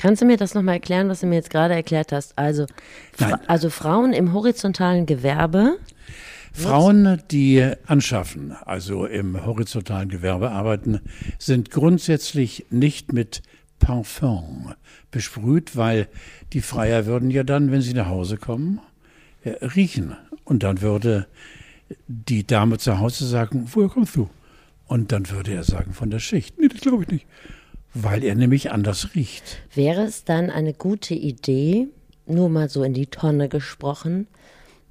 Kannst du mir das nochmal erklären, was du mir jetzt gerade erklärt hast? Also, Fra also Frauen im horizontalen Gewerbe. Frauen, die anschaffen, also im horizontalen Gewerbe arbeiten, sind grundsätzlich nicht mit Parfum besprüht, weil die Freier würden ja dann, wenn sie nach Hause kommen, äh, riechen. Und dann würde die Dame zu Hause sagen, woher kommst du? Und dann würde er sagen, von der Schicht. Nee, das glaube ich nicht. Weil er nämlich anders riecht. Wäre es dann eine gute Idee, nur mal so in die Tonne gesprochen,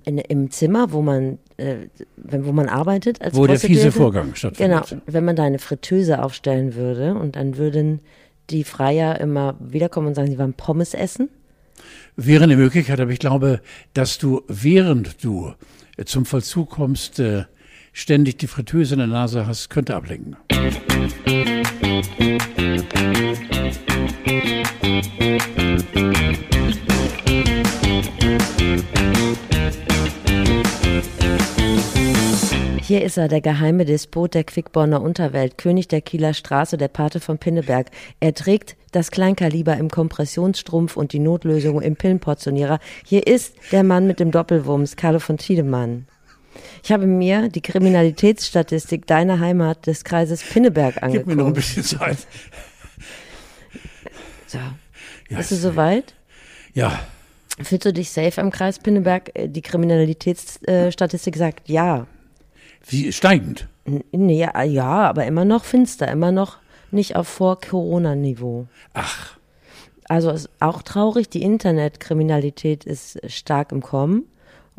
in, im Zimmer, wo man, äh, wo man arbeitet als Wo der fiese Vorgang stattfindet. Genau, wenn man da eine Fritteuse aufstellen würde und dann würden die Freier immer wiederkommen und sagen, sie waren Pommes essen? Wäre eine Möglichkeit, aber ich glaube, dass du, während du zum Vollzug kommst, äh, ständig die Fritteuse in der Nase hast, könnte ablenken. Hier ist er, der geheime Despot der Quickborner Unterwelt, König der Kieler Straße, der Pate von Pinneberg. Er trägt das Kleinkaliber im Kompressionsstrumpf und die Notlösung im Pillenportionierer. Hier ist der Mann mit dem Doppelwumms, Carlo von Tiedemann. Ich habe mir die Kriminalitätsstatistik deiner Heimat des Kreises Pinneberg angeguckt. Gib mir noch ein bisschen Zeit. So. Ja, Bist du soweit? Ja. Fühlst du dich safe am Kreis Pinneberg? Die Kriminalitätsstatistik sagt ja. Wie steigend? Nee, ja, aber immer noch finster, immer noch nicht auf Vor-Corona-Niveau. Ach. Also ist auch traurig, die Internetkriminalität ist stark im Kommen.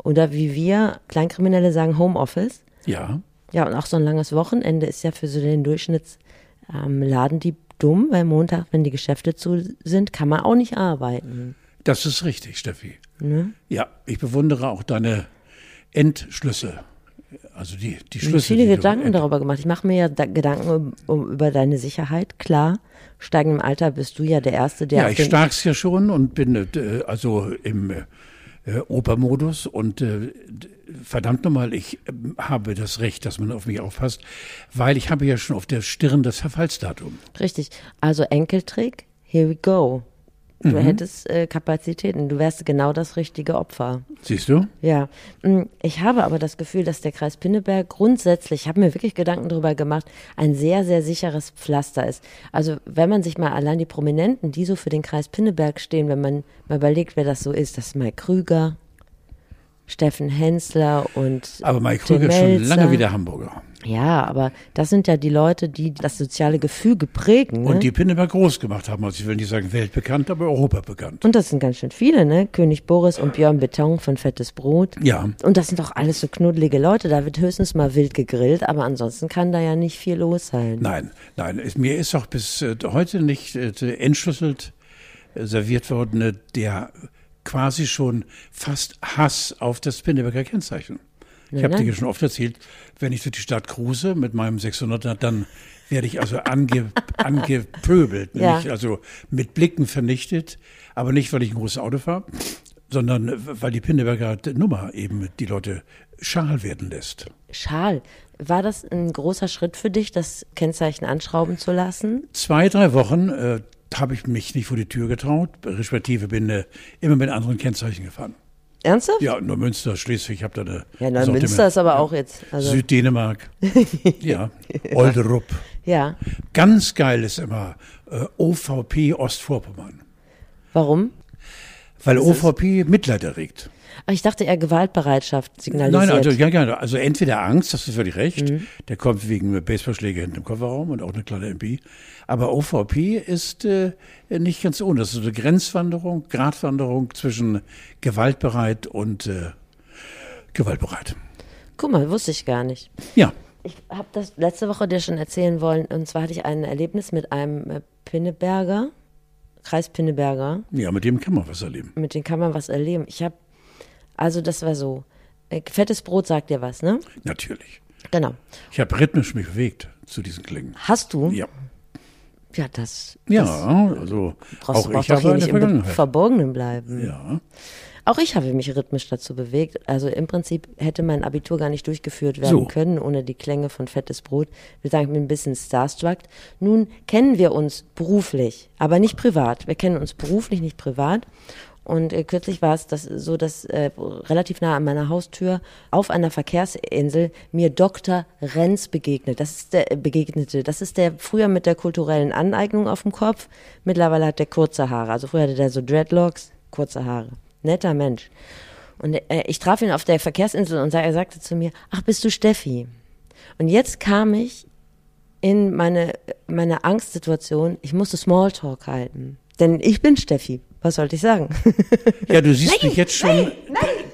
Oder wie wir Kleinkriminelle sagen, Homeoffice. Ja. Ja, und auch so ein langes Wochenende ist ja für so den Durchschnittsladen ähm, dumm, weil Montag, wenn die Geschäfte zu sind, kann man auch nicht arbeiten. Das ist richtig, Steffi. Ne? Ja, ich bewundere auch deine Entschlüsse. Also die, die Schlüsse. Ich habe viele Gedanken darüber gemacht. Ich mache mir ja Gedanken um, um, über deine Sicherheit, klar. Steigendem Alter bist du ja der Erste, der. Ja, ich stark's ja schon und bin äh, also im äh, Opermodus und äh, verdammt nochmal, ich äh, habe das Recht, dass man auf mich aufpasst, weil ich habe ja schon auf der Stirn das Verfallsdatum. Richtig. Also Enkeltrick, here we go. Du mhm. hättest äh, Kapazitäten, du wärst genau das richtige Opfer. Siehst du? Ja. Mm, ich habe aber das Gefühl, dass der Kreis Pinneberg grundsätzlich, ich habe mir wirklich Gedanken darüber gemacht, ein sehr, sehr sicheres Pflaster ist. Also wenn man sich mal allein die Prominenten, die so für den Kreis Pinneberg stehen, wenn man mal überlegt, wer das so ist, das ist Mike Krüger, Steffen Hensler und Aber Mike Krüger ist schon lange wieder Hamburger. Ja, aber das sind ja die Leute, die das soziale Gefüge prägen. Ne? Und die Pinneberg groß gemacht haben. Also ich will nicht sagen weltbekannt, aber Europa bekannt. Und das sind ganz schön viele, ne? König Boris und Björn Beton von Fettes Brot. Ja. Und das sind doch alles so knuddelige Leute. Da wird höchstens mal wild gegrillt, aber ansonsten kann da ja nicht viel los sein. Nein, nein. Mir ist auch bis äh, heute nicht äh, entschlüsselt äh, serviert worden, der quasi schon fast Hass auf das Pinneberger Kennzeichen. Ich habe dir schon oft erzählt, wenn ich durch die Stadt cruise mit meinem 600er, dann werde ich also ange, angepöbelt, ja. also mit Blicken vernichtet, aber nicht, weil ich ein großes Auto fahre, sondern weil die Pinneberger Nummer eben die Leute schal werden lässt. Schal. War das ein großer Schritt für dich, das Kennzeichen anschrauben zu lassen? Zwei, drei Wochen äh, habe ich mich nicht vor die Tür getraut, respektive bin äh, immer mit anderen Kennzeichen gefahren. Ernsthaft? Ja, Neumünster, Schleswig, ich habe da eine. Ja, Neumünster ist aber auch jetzt. Also Süddänemark. ja. Olderup. Ja. Ganz geil ist immer äh, OVP Ostvorpommern. Warum? Weil das OVP Mitleid erregt. Ach, ich dachte eher Gewaltbereitschaft signalisiert. Nein, also, ja, ja, also entweder Angst, das ist völlig recht, mhm. der kommt wegen Baseballschläge hinten im Kofferraum und auch eine kleine MP. Aber OVP ist äh, nicht ganz ohne. Das ist eine Grenzwanderung, Gratwanderung zwischen gewaltbereit und äh, gewaltbereit. Guck mal, wusste ich gar nicht. Ja. Ich habe das letzte Woche dir schon erzählen wollen. Und zwar hatte ich ein Erlebnis mit einem äh, Pinneberger, Kreis Pinneberger. Ja, mit dem kann man was erleben. Mit dem kann man was erleben. Ich habe also das war so. Äh, fettes Brot sagt dir was, ne? Natürlich. Genau. Ich habe rhythmisch mich bewegt zu diesen Klingen. Hast du? Ja. Ja, das. Ja, das, also auch ich habe eine Vergangenheit. Verborgenen bleiben. Ja. Auch ich habe mich rhythmisch dazu bewegt. Also im Prinzip hätte mein Abitur gar nicht durchgeführt werden So. können ohne die Klänge von Fettes Brot. Ich will sagen, ich bin ein bisschen starstruck. Nun kennen wir uns beruflich, aber nicht privat. Wir kennen uns beruflich, nicht privat. Und äh, kürzlich war es das, so, dass äh, relativ nah an meiner Haustür auf einer Verkehrsinsel mir Dr. Renz begegnet. Das ist der, äh, begegnete. Das ist der früher mit der kulturellen Aneignung auf dem Kopf. Mittlerweile hat der kurze Haare. Also früher hatte der so Dreadlocks, kurze Haare. Netter Mensch. Und äh, ich traf ihn auf der Verkehrsinsel und er sagte zu mir, ach, bist du Steffi? Und jetzt kam ich in meine, meine Angstsituation, ich musste Smalltalk halten. Denn ich bin Steffi. Was sollte ich sagen? Ja, du siehst mich jetzt schon.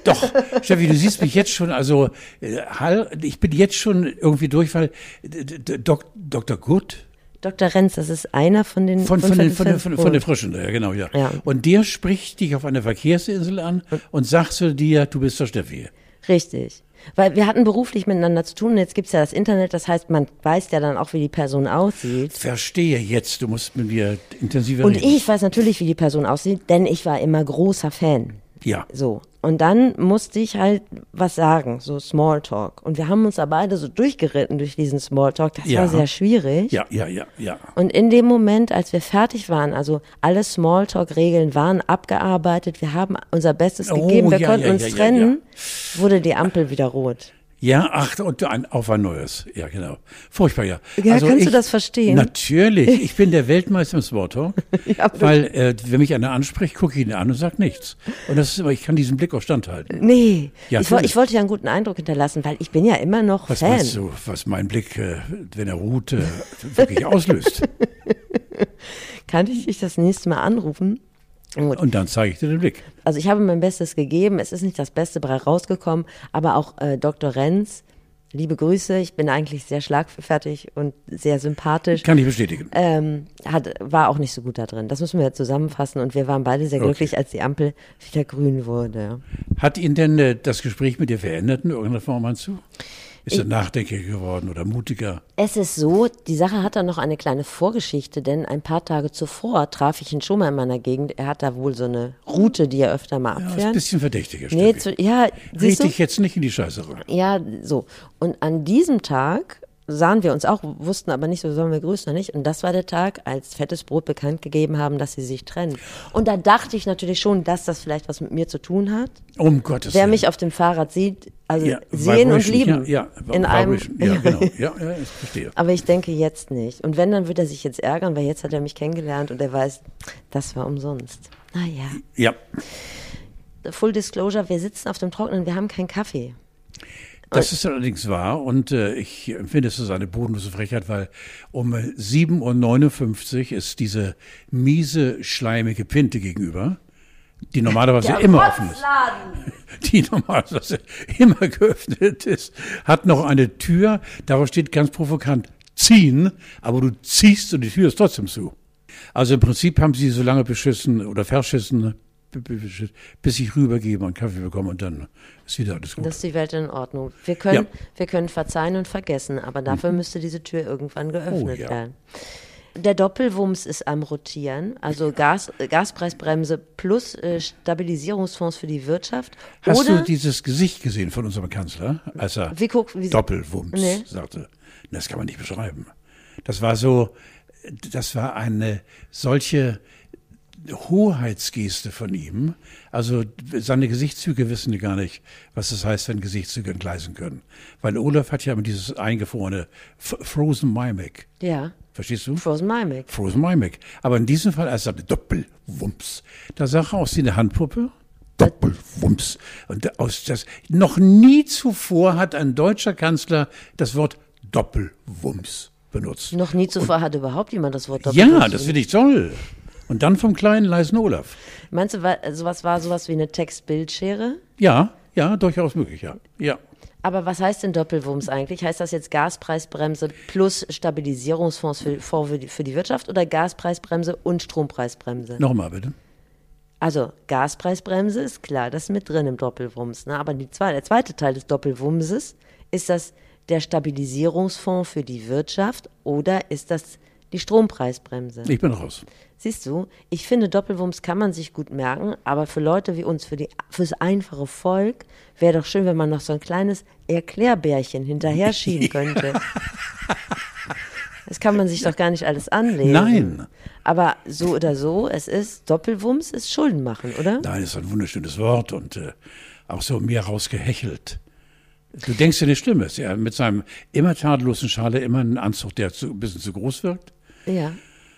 Doch, Steffi, du siehst mich jetzt schon, also äh, hall- ich bin jetzt schon irgendwie durch, weil Dok, Dr. Good Dr. Renz, das ist einer von den von, von, den, von, den, von, von den Frischen, ja genau, ja. Ja. Und der spricht dich auf einer Verkehrsinsel an und sagt zu dir, du bist der Steffi. Richtig. Weil wir hatten beruflich miteinander zu tun. Jetzt gibt's ja das Internet, das heißt, man weiß ja dann auch, wie die Person aussieht. Verstehe jetzt, du musst mit mir intensiver Und reden. ich weiß natürlich, wie die Person aussieht, denn ich war immer großer Fan. Ja. So. Und dann musste ich halt was sagen, so Smalltalk. Und wir haben uns da beide so durchgeritten durch diesen Smalltalk. Das Ja. war sehr schwierig. Ja, ja, ja, ja. Und in dem Moment, als wir fertig waren, also alle Smalltalk-Regeln waren abgearbeitet, wir haben unser Bestes Oh, gegeben, wir ja, konnten ja, uns trennen, wurde die Ampel wieder rot. Ja, ach, und ein, auf ein neues. Ja, genau. Furchtbar, ja. Ja, kannst du das verstehen? Natürlich. Ich bin der Weltmeister im Smalltalk. Ja, weil, äh, wenn mich einer anspricht, gucke ich ihn an und sage nichts. Und das ist immer, ich kann diesen Blick auch standhalten. Nee, Ja, ich, wo- ich wollte ja einen guten Eindruck hinterlassen, weil ich bin ja immer noch Was Fan. meinst du, was mein Blick, äh, wenn er ruht, äh, wirklich auslöst? Kann ich dich das nächste Mal anrufen? Gut. Und dann zeige ich dir den Blick. Also ich habe mein Bestes gegeben, es ist nicht das Beste rausgekommen, aber auch äh, Dr. Renz, liebe Grüße, ich bin eigentlich sehr schlagfertig und sehr sympathisch. Kann ich bestätigen. ähm, hat, war auch nicht so gut da drin. Das müssen wir zusammenfassen und wir waren beide sehr Okay. glücklich, als die Ampel wieder grün wurde. Hat ihn denn äh, das Gespräch mit dir verändert in irgendeiner Form, meinst du? Ist er nachdenklicher geworden oder mutiger? Es ist so, die Sache hat dann noch eine kleine Vorgeschichte, denn ein paar Tage zuvor traf ich ihn schon mal in meiner Gegend. Er hat da wohl so eine Route, die er öfter mal Ja, ist ein abfährt. bisschen verdächtiger, nee, zu, ja, du? dich jetzt nicht in die Scheiße rein. Ja, so. Und an diesem Tag sahen wir uns auch, wussten aber nicht, so sollen wir grüßen oder nicht. Und das war der Tag, als Fettes Brot bekannt gegeben haben, dass sie sich trennen. Und da dachte ich natürlich schon, dass das vielleicht was mit mir zu tun hat. Um Gottes Wer Willen. mich auf dem Fahrrad sieht, also ja, sehen und lieben. Ja, ja, in einem, ja genau. Ja, ja, ich verstehe. Aber ich denke jetzt nicht. Und wenn, dann wird er sich jetzt ärgern, weil jetzt hat er mich kennengelernt und er weiß, das war umsonst. Naja. Ja, Full Disclosure, wir sitzen auf dem Trockenen, wir haben keinen Kaffee. Das ist allerdings wahr und äh, ich empfinde es als eine bodenlose Frechheit, weil um äh, 7.59 Uhr ist diese miese, schleimige Pinte gegenüber, die normalerweise immer offen ist. die normalerweise immer geöffnet ist, hat noch eine Tür, darauf steht ganz provokant ziehen, aber du ziehst und die Tür ist trotzdem zu. Also im Prinzip haben sie so lange beschissen oder verschissen, bis ich rübergebe und Kaffee bekomme und dann ist wieder alles gut. Das ist die Welt in Ordnung. Wir können, Ja. Mhm. wir können verzeihen und vergessen, aber dafür müsste diese Tür irgendwann geöffnet Oh, ja. werden. Der Doppelwumms ist am Rotieren, also Gas, Gaspreisbremse plus äh, Stabilisierungsfonds für die Wirtschaft. Hast Oder du dieses Gesicht gesehen von unserem Kanzler, als er Wie guck- wie- Doppelwumms Nee. sagte? Das kann man nicht beschreiben. Das war so, das war eine solche Hoheitsgeste von ihm. Also seine Gesichtszüge wissen gar nicht, was das heißt, wenn Gesichtszüge entgleisen können. Weil Olaf hat ja immer dieses eingefrorene F Frozen Mimic. ja, Verstehst du? Frozen Mimic. Frozen Mimic. Aber in diesem Fall, als er sagte Doppelwumms, da sah er aus wie eine Handpuppe. Doppelwumms. Und aus das, noch nie zuvor hat ein deutscher Kanzler das Wort Doppelwumms benutzt. Noch nie zuvor hat überhaupt jemand das Wort Ja, Doppelwumms das finde ich toll. Und dann vom kleinen, leisen Olaf. Meinst du, wa- sowas war sowas wie eine Textbildschere? Ja, ja, durchaus möglich, ja. Ja. Aber was heißt denn Doppelwumms eigentlich? Heißt das jetzt Gaspreisbremse plus Stabilisierungsfonds für, für, die, für die Wirtschaft oder Gaspreisbremse und Strompreisbremse? Nochmal bitte. Also Gaspreisbremse ist klar, das ist mit drin im Doppelwumms. Ne? Aber die der zweite Teil des Doppelwumses, ist das der Stabilisierungsfonds für die Wirtschaft oder ist das Die Strompreisbremse. Ich bin raus. Siehst du, ich finde, Doppelwumms kann man sich gut merken, aber für Leute wie uns, für die, fürs einfache Volk, wäre doch schön, wenn man noch so ein kleines Erklärbärchen hinterher schieben könnte. Das kann man sich doch gar nicht alles anlesen. Nein. Aber so oder so, es ist, Doppelwumms ist Schulden machen, oder? Nein, ist ein wunderschönes Wort und äh, auch so mir rausgehechelt. Du denkst dir ist ja mit seinem immer tadellosen Schale immer ein Anzug, der zu, ein bisschen zu groß wirkt. Ja.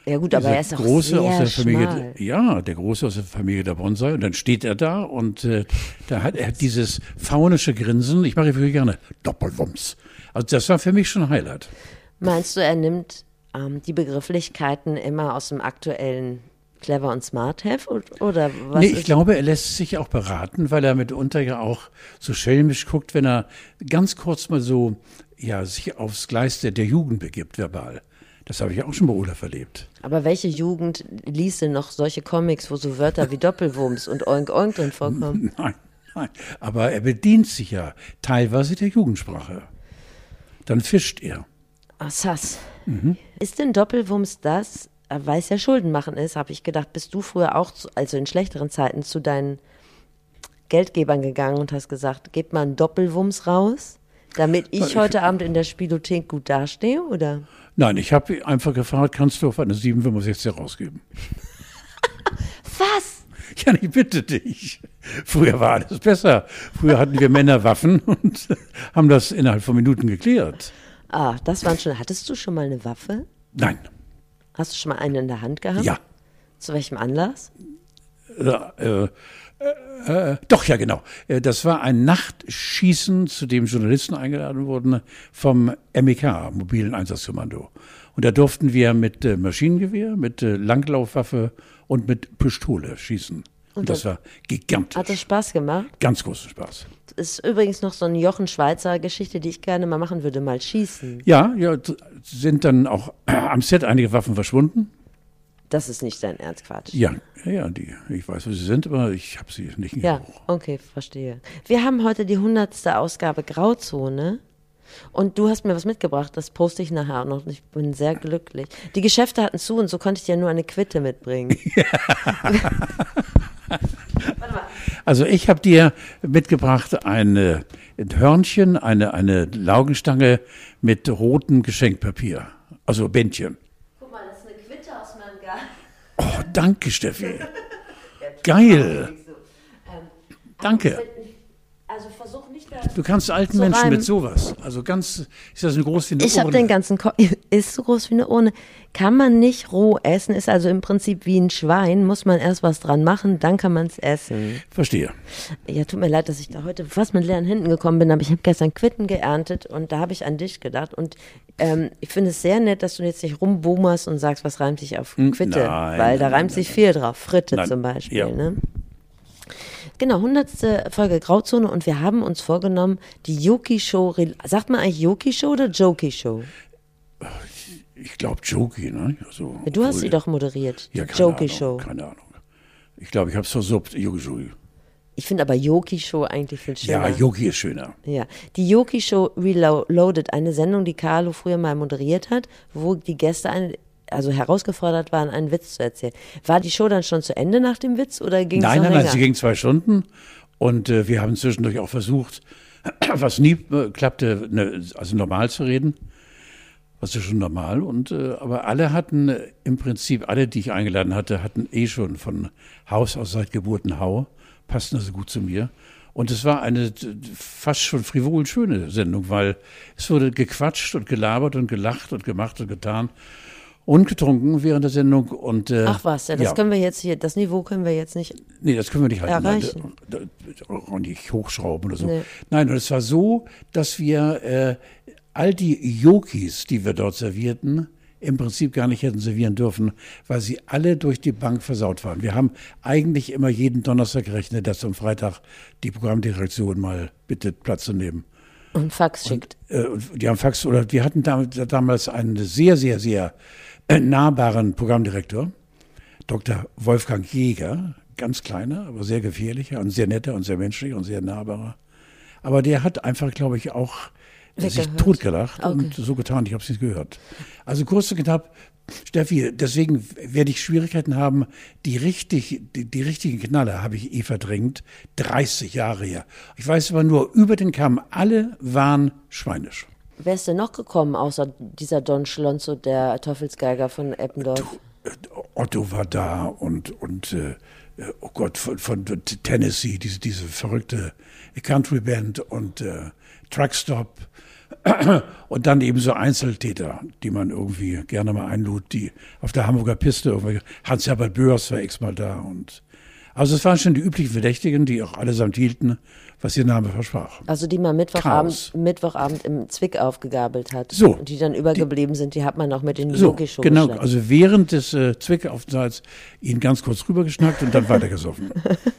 Ja gut, aber er ist auch große sehr aus der Familie, schmal. ja, der große aus der Familie der Bonsai und dann steht er da und äh, da hat er dieses faunische Grinsen. Ich mache wirklich gerne Doppelwumms. Also das war für mich schon ein Highlight. Meinst du, er nimmt ähm, die Begrifflichkeiten immer aus dem aktuellen Clever und Smart Heft oder- was? nee, ich glaube, er lässt sich auch beraten, weil er mitunter ja auch so schelmisch guckt, wenn er ganz kurz mal so ja sich aufs Gleis der, der Jugend begibt, verbal. Das habe ich auch schon bei Olaf erlebt. Aber welche Jugend liest denn noch solche Comics, wo so Wörter wie Doppelwumms und Oink Oink drin vorkommen? Nein, nein. Aber er bedient sich ja teilweise der Jugendsprache. Dann fischt er. Ah, Sass. Mhm. Ist denn Doppelwumms das, weil es ja Schulden machen ist, habe ich gedacht, bist du früher auch, zu, also in schlechteren Zeiten, zu deinen Geldgebern gegangen und hast gesagt, gebt mal einen Doppelwumms raus, damit ich heute Abend in der Spielothek gut dastehe, oder? Nein, ich habe einfach gefragt, kannst du auf eine 765 rausgeben? Was? Ja, ich bitte dich. Früher war alles besser. Früher hatten wir Männer Waffen und haben das innerhalb von Minuten geklärt. Ah, das waren schon, hattest du schon mal eine Waffe? Nein, Hast du schon mal eine in der Hand gehabt? ja. Zu welchem Anlass? Äh, äh, äh, doch, ja, genau. Äh, Das war ein Nachtschießen, zu dem Journalisten eingeladen wurden vom MEK, Mobilen Einsatzkommando. Und da durften wir mit äh, Maschinengewehr, mit äh, Langlaufwaffe und mit Pistole schießen. Und das war gigantisch. Hat das Spaß gemacht? Ganz großen Spaß. Ist übrigens noch so eine Jochen Schweizer Geschichte, die ich gerne mal machen würde, mal schießen. Ja, ja, sind dann auch am Set einige Waffen verschwunden. Das ist nicht dein Ernst, Quatsch. Ja, ja, ja, die, ich weiß, wo sie sind, aber ich habe sie nicht Ja, Gebrauch. okay, verstehe. Wir haben heute die hundertste Ausgabe Grauzone. Und du hast mir was mitgebracht, das poste ich nachher auch noch. Ich bin sehr glücklich. Die Geschäfte hatten zu und so konnte ich dir nur eine Quitte mitbringen. Also ich habe dir mitgebracht ein äh, Hörnchen, eine, eine Laugenstange mit rotem Geschenkpapier. Also Bändchen. Guck mal, das ist eine Quitte aus meinem Garten. Oh, danke, Steffi. Geil. Danke. Also versuch nicht da. Du kannst alten So Menschen reimen. mit sowas. Also ganz, ist das so groß wie eine Ich habe Urne? den ganzen Ko ist so groß wie eine Urne. Kann man nicht roh essen, ist also im Prinzip wie ein Schwein, muss man erst was dran machen, dann kann man es essen. Verstehe. Ja, tut mir leid, dass ich da heute fast mit leeren Händen gekommen bin, aber ich habe gestern Quitten geerntet und da habe ich an dich gedacht. Und ähm, ich finde es sehr nett, dass du jetzt nicht rumboomerst und sagst, was reimt sich auf Quitte. nein, weil da nein, reimt nein, sich viel drauf. Fritte zum Beispiel. ja. Ne? Genau, hundertste Folge Grauzone und wir haben uns vorgenommen, die Yoki Show, sagt man eigentlich Yoki Show oder Jokey Show? Ich glaube Jokey, ne? Also, Du hast sie doch moderiert, Ja, keine Jokey Ahnung, Show. Keine Ahnung. Ich glaube, ich habe es versucht. Yogi. Ich finde aber Yoki Show eigentlich viel schöner. Ja, Yogi ist schöner. Ja, die Yoki Show Reloaded, eine Sendung, die Carlo früher mal moderiert hat, wo die Gäste eine, also herausgefordert waren, einen Witz zu erzählen. War die Show dann schon zu Ende nach dem Witz oder ging es Nein, noch nein, länger? nein, sie ging zwei Stunden und äh, wir haben zwischendurch auch versucht, was nie äh, klappte, ne, also normal zu reden. Was ist schon normal. Und äh, aber alle hatten äh, im Prinzip, alle, die ich eingeladen hatte, hatten eh schon von Haus aus seit Geburt ein Hau, passten also gut zu mir. Und es war eine fast schon frivol schöne Sendung, weil es wurde gequatscht und gelabert und gelacht und gemacht und getan und getrunken während der Sendung. Und, äh, Ach was, ja, das können wir jetzt hier, das Niveau können wir jetzt nicht. Nee, das können wir nicht halten. Erreichen. Da- da- Auch nicht hochschrauben oder so. Nee. Nein, und es war so, dass wir äh, all die Yokis, die wir dort servierten, im Prinzip gar nicht hätten servieren dürfen, weil sie alle durch die Bank versaut waren. Wir haben eigentlich immer jeden Donnerstag gerechnet, dass am Freitag die Programmdirektion mal bittet, Platz zu nehmen. Und Fax schickt. Äh, und die haben Fax oder wir hatten dam- damals einen sehr, sehr, sehr äh, nahbaren Programmdirektor, Dr. Wolfgang Jäger, ganz kleiner, aber sehr gefährlicher und sehr netter und sehr menschlicher und sehr nahbarer. Aber der hat einfach, glaube ich, auch sich Weggehört. totgelacht Okay. und so getan, ich habe es nicht gehört. Also kurz und knapp, Steffi, deswegen werde ich Schwierigkeiten haben, die richtig, die, die richtigen Knaller habe ich eh verdrängt. 30 Jahre her. Ich weiß aber nur, über den Kamm, alle waren schweinisch. Wer ist denn noch gekommen, außer dieser Don Schlonzo, der Teufelsgeiger von Eppendorf? Äh, Otto war da und, und äh, oh Gott, von, von Tennessee, diese, diese verrückte Country Band und äh, Truckstop und dann eben so Einzeltäter, die man irgendwie gerne mal einlud, die auf der Hamburger Piste, Hans-Herbert Böers war x-mal da und also es waren schon die üblichen Verdächtigen, die auch allesamt hielten, was ihr Name versprach. Also die man Mittwochabend, Mittwochabend im Zwick aufgegabelt hat. So. Und die dann übergeblieben die, sind, die hat man auch mit den so, Yogi-Show Genau, also während des äh, Zwick-Aufenthalts ihn ganz kurz rübergeschnackt und dann weitergesoffen.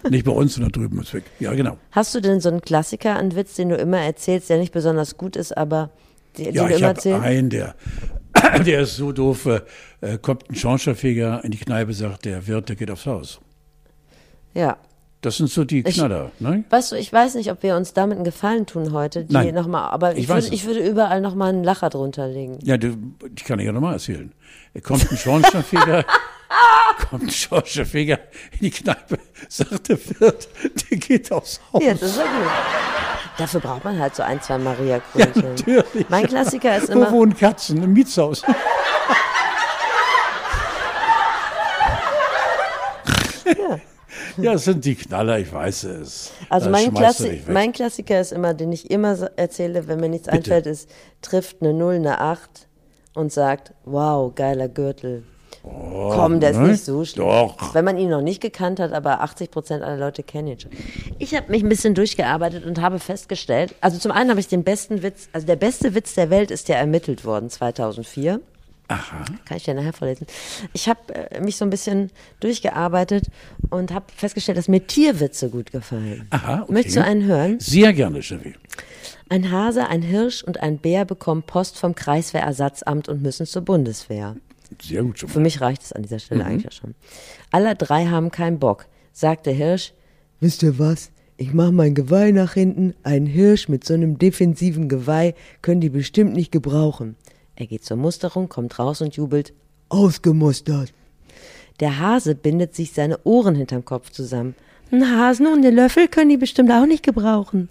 nicht bei uns, sondern drüben im Zwick. Ja, genau. Hast du denn so einen Klassiker, einen Witz, den du immer erzählst, der nicht besonders gut ist, aber den, ja, du immer erzählst? Ich einen, der der ist so doof, äh, kommt ein Schornsteinfeger in die Kneipe, sagt der Wirt, der geht aufs Haus. Ja. Das sind so die Knaller, ich, ne? Weißt du, ich weiß nicht, ob wir uns damit einen Gefallen tun heute, die Nein, noch mal, aber ich, ich würde, ich würde überall nochmal einen Lacher drunter legen. Ja, du, die kann ich ja nochmal erzählen. Er kommt ein Schornsteinfeger, kommt ein Schornsteinfeger in die Kneipe, sagt der Wirt, der geht aufs Haus. Ja, das ist ja gut. Dafür braucht man halt so ein, zwei Maria Krönchen. Ja, natürlich. Mein Klassiker ist immer. Wo wohnen Katzen? Im Mietshaus. ja. Ja, es sind die Knaller, ich weiß es. Also mein, Klassi mein, Klassiker ist immer, den ich immer erzähle, wenn mir nichts Bitte. einfällt, ist, trifft eine Null, eine Acht und sagt, wow, geiler Gürtel. Oh, Komm, der ist ne? nicht so schlimm. Doch. Wenn man ihn noch nicht gekannt hat, aber 80 Prozent aller Leute kennen ihn schon. Ich habe mich ein bisschen durchgearbeitet und habe festgestellt, also zum einen habe ich den besten Witz, also der beste Witz der Welt ist ja ermittelt worden 2004. Aha. Kann ich dir nachher vorlesen. Ich habe äh, mich so ein bisschen durchgearbeitet und habe festgestellt, dass mir Tierwitze gut gefallen. Aha, okay. Möchtest du einen hören? Sehr gerne, Chevy. Ein Hase, ein Hirsch und ein Bär bekommen Post vom Kreiswehrersatzamt und müssen zur Bundeswehr. Sehr gut schon. Für mich reicht es an dieser Stelle mhm. eigentlich schon. Alle drei haben keinen Bock, sagt der Hirsch. Wisst ihr was? Ich mach mein Geweih nach hinten. Ein Hirsch mit so einem defensiven Geweih können die bestimmt nicht gebrauchen. Er geht zur Musterung, kommt raus und jubelt. Ausgemustert. Der Hase bindet sich seine Ohren hinterm Kopf zusammen. Ein Hasen und eine Löffel können die bestimmt auch nicht gebrauchen.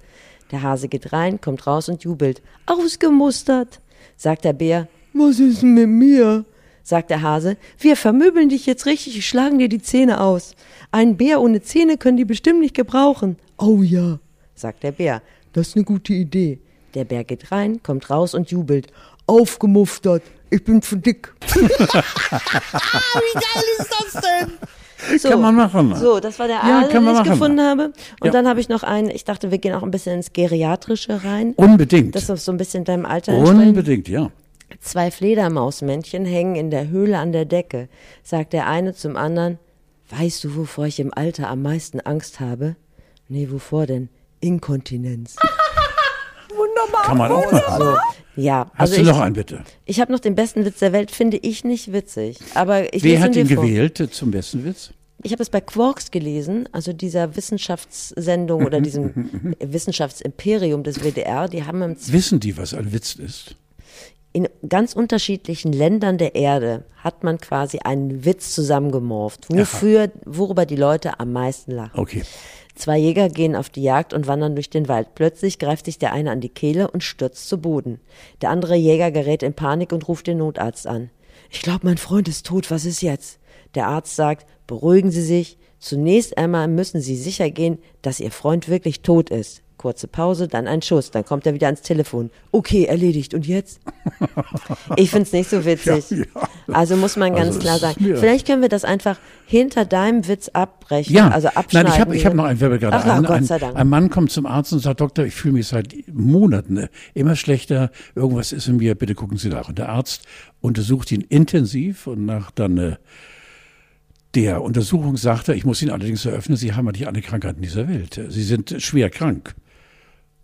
Der Hase geht rein, kommt raus und jubelt. Ausgemustert. Sagt der Bär. Was ist denn mit mir? Sagt der Hase. Wir vermöbeln dich jetzt richtig, schlagen dir die Zähne aus. Ein Bär ohne Zähne können die bestimmt nicht gebrauchen. Oh ja, sagt der Bär. Das ist eine gute Idee. Der Bär geht rein, kommt raus und jubelt aufgemuftert. Ich bin zu dick. Wie geil ist das denn? So, kann man machen. So, das war der ja, Aal, den ich machen. gefunden habe. Und ja. dann habe ich noch einen, ich dachte, wir gehen auch ein bisschen ins Geriatrische rein. Unbedingt. Das ist so ein bisschen deinem Alter Unbedingt, ja. Zwei Fledermausmännchen hängen in der Höhle an der Decke. Sagt der eine zum anderen, weißt du, wovor ich im Alter am meisten Angst habe? Nee, wovor denn? Inkontinenz. Wunderbar. Kann man auch machen. So, ja. Hast also du noch einen, bitte? Ich habe noch den besten Witz der Welt, finde ich nicht witzig. Aber ich Wer hat ihn gewählt vor. zum besten Witz? Ich habe es bei Quarks gelesen, also dieser Wissenschaftssendung oder diesem Wissenschaftsimperium des WDR. Die haben Wissen die, was ein Witz ist? In ganz unterschiedlichen Ländern der Erde hat man quasi einen Witz zusammengemorft, wofür, worüber die Leute am meisten lachen. Okay. Zwei Jäger gehen auf die Jagd und wandern durch den Wald. Plötzlich greift sich der eine an die Kehle und stürzt zu Boden. Der andere Jäger gerät in Panik und ruft den Notarzt an. Ich glaube, mein Freund ist tot, was ist jetzt? Der Arzt sagt, beruhigen Sie sich. Zunächst einmal müssen Sie sicher gehen, dass Ihr Freund wirklich tot ist. Kurze Pause, dann ein Schuss, dann kommt er wieder ans Telefon. Okay, erledigt. Und jetzt? Ich find's nicht so witzig. Ja, ja. Also muss man ganz also klar sagen. Vielleicht können wir das einfach hinter deinem Witz abbrechen, ja. also abschneiden. Nein, ich habe ich hab noch einen Werbe gerade Ach, ein, Gott sei Dank. Ein, ein Mann kommt zum Arzt und sagt, Doktor, ich fühle mich seit Monaten immer schlechter, irgendwas ist in mir, bitte gucken Sie nach. Und der Arzt untersucht ihn intensiv und nach dann äh, der Untersuchung sagte, ich muss Ihnen allerdings eröffnen, Sie haben ja nicht alle Krankheiten dieser Welt. Sie sind schwer krank.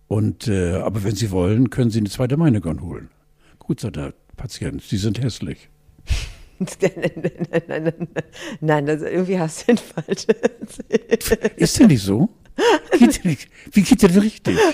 Und, äh, aber wenn Sie wollen, können Sie eine zweite Meinung holen. Gut, sagt der Patient, Sie sind hässlich. nein, nein, nein, nein, nein, also irgendwie hast du den falsch Ist der nicht so? Geht nicht, wie geht denn richtig?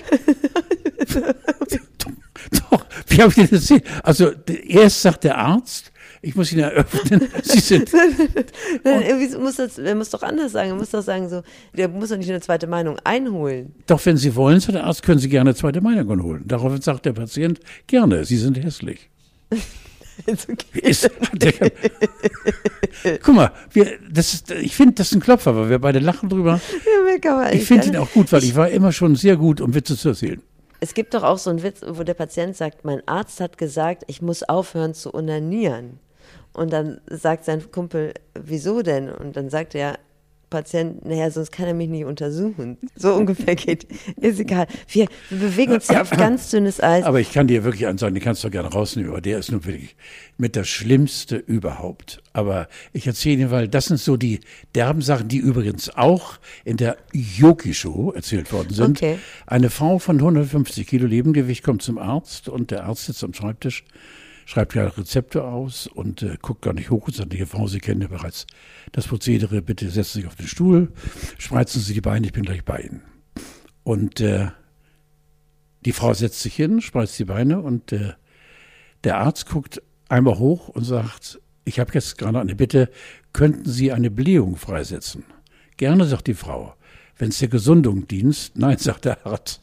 Doch, wie habe ich das gesehen? Also erst sagt der Arzt, Ich muss ihn eröffnen. Sie sind. Nein, irgendwie muss das, er muss doch anders sagen. Er muss doch sagen, so, der muss doch nicht eine zweite Meinung einholen. Doch, wenn Sie wollen zu der Arzt, können Sie gerne eine zweite Meinung holen. Daraufhin sagt der Patient, gerne, Sie sind hässlich. Ist, der, guck mal, wir, das ist, ich finde, das ist ein Klopfer, weil wir beide lachen drüber. Ja, ich finde ihn auch gut, weil ich war immer schon sehr gut, um Witze zu erzählen. Es gibt doch auch so einen Witz, wo der Patient sagt, mein Arzt hat gesagt, ich muss aufhören zu onanieren. Und dann sagt sein Kumpel, wieso denn? Und dann sagt er, Patient, naja, sonst kann er mich nicht untersuchen. So ungefähr geht. Ist egal. Wir, wir bewegen uns hier auf ganz dünnes Eis. Aber ich kann dir wirklich ansagen, die kannst du gerne rausnehmen, aber der ist nun wirklich mit das Schlimmste überhaupt. Aber ich erzähle Ihnen, weil das sind so die derben Sachen, die übrigens auch in der Yogi-Show erzählt worden sind. Okay. Eine Frau von 150 Kilo Lebengewicht kommt zum Arzt und der Arzt sitzt am Schreibtisch schreibt ja Rezepte aus und äh, guckt gar nicht hoch und sagt, Frau, Sie kennen ja bereits das Prozedere, bitte setzen Sie sich auf den Stuhl, spreizen Sie die Beine, ich bin gleich bei Ihnen. Und äh, die Frau setzt sich hin, spreizt die Beine und äh, der Arzt guckt einmal hoch und sagt, ich habe jetzt gerade eine Bitte, könnten Sie eine Blähung freisetzen? Gerne, sagt die Frau. Wenn es der Gesundung dient, nein, sagt der Arzt,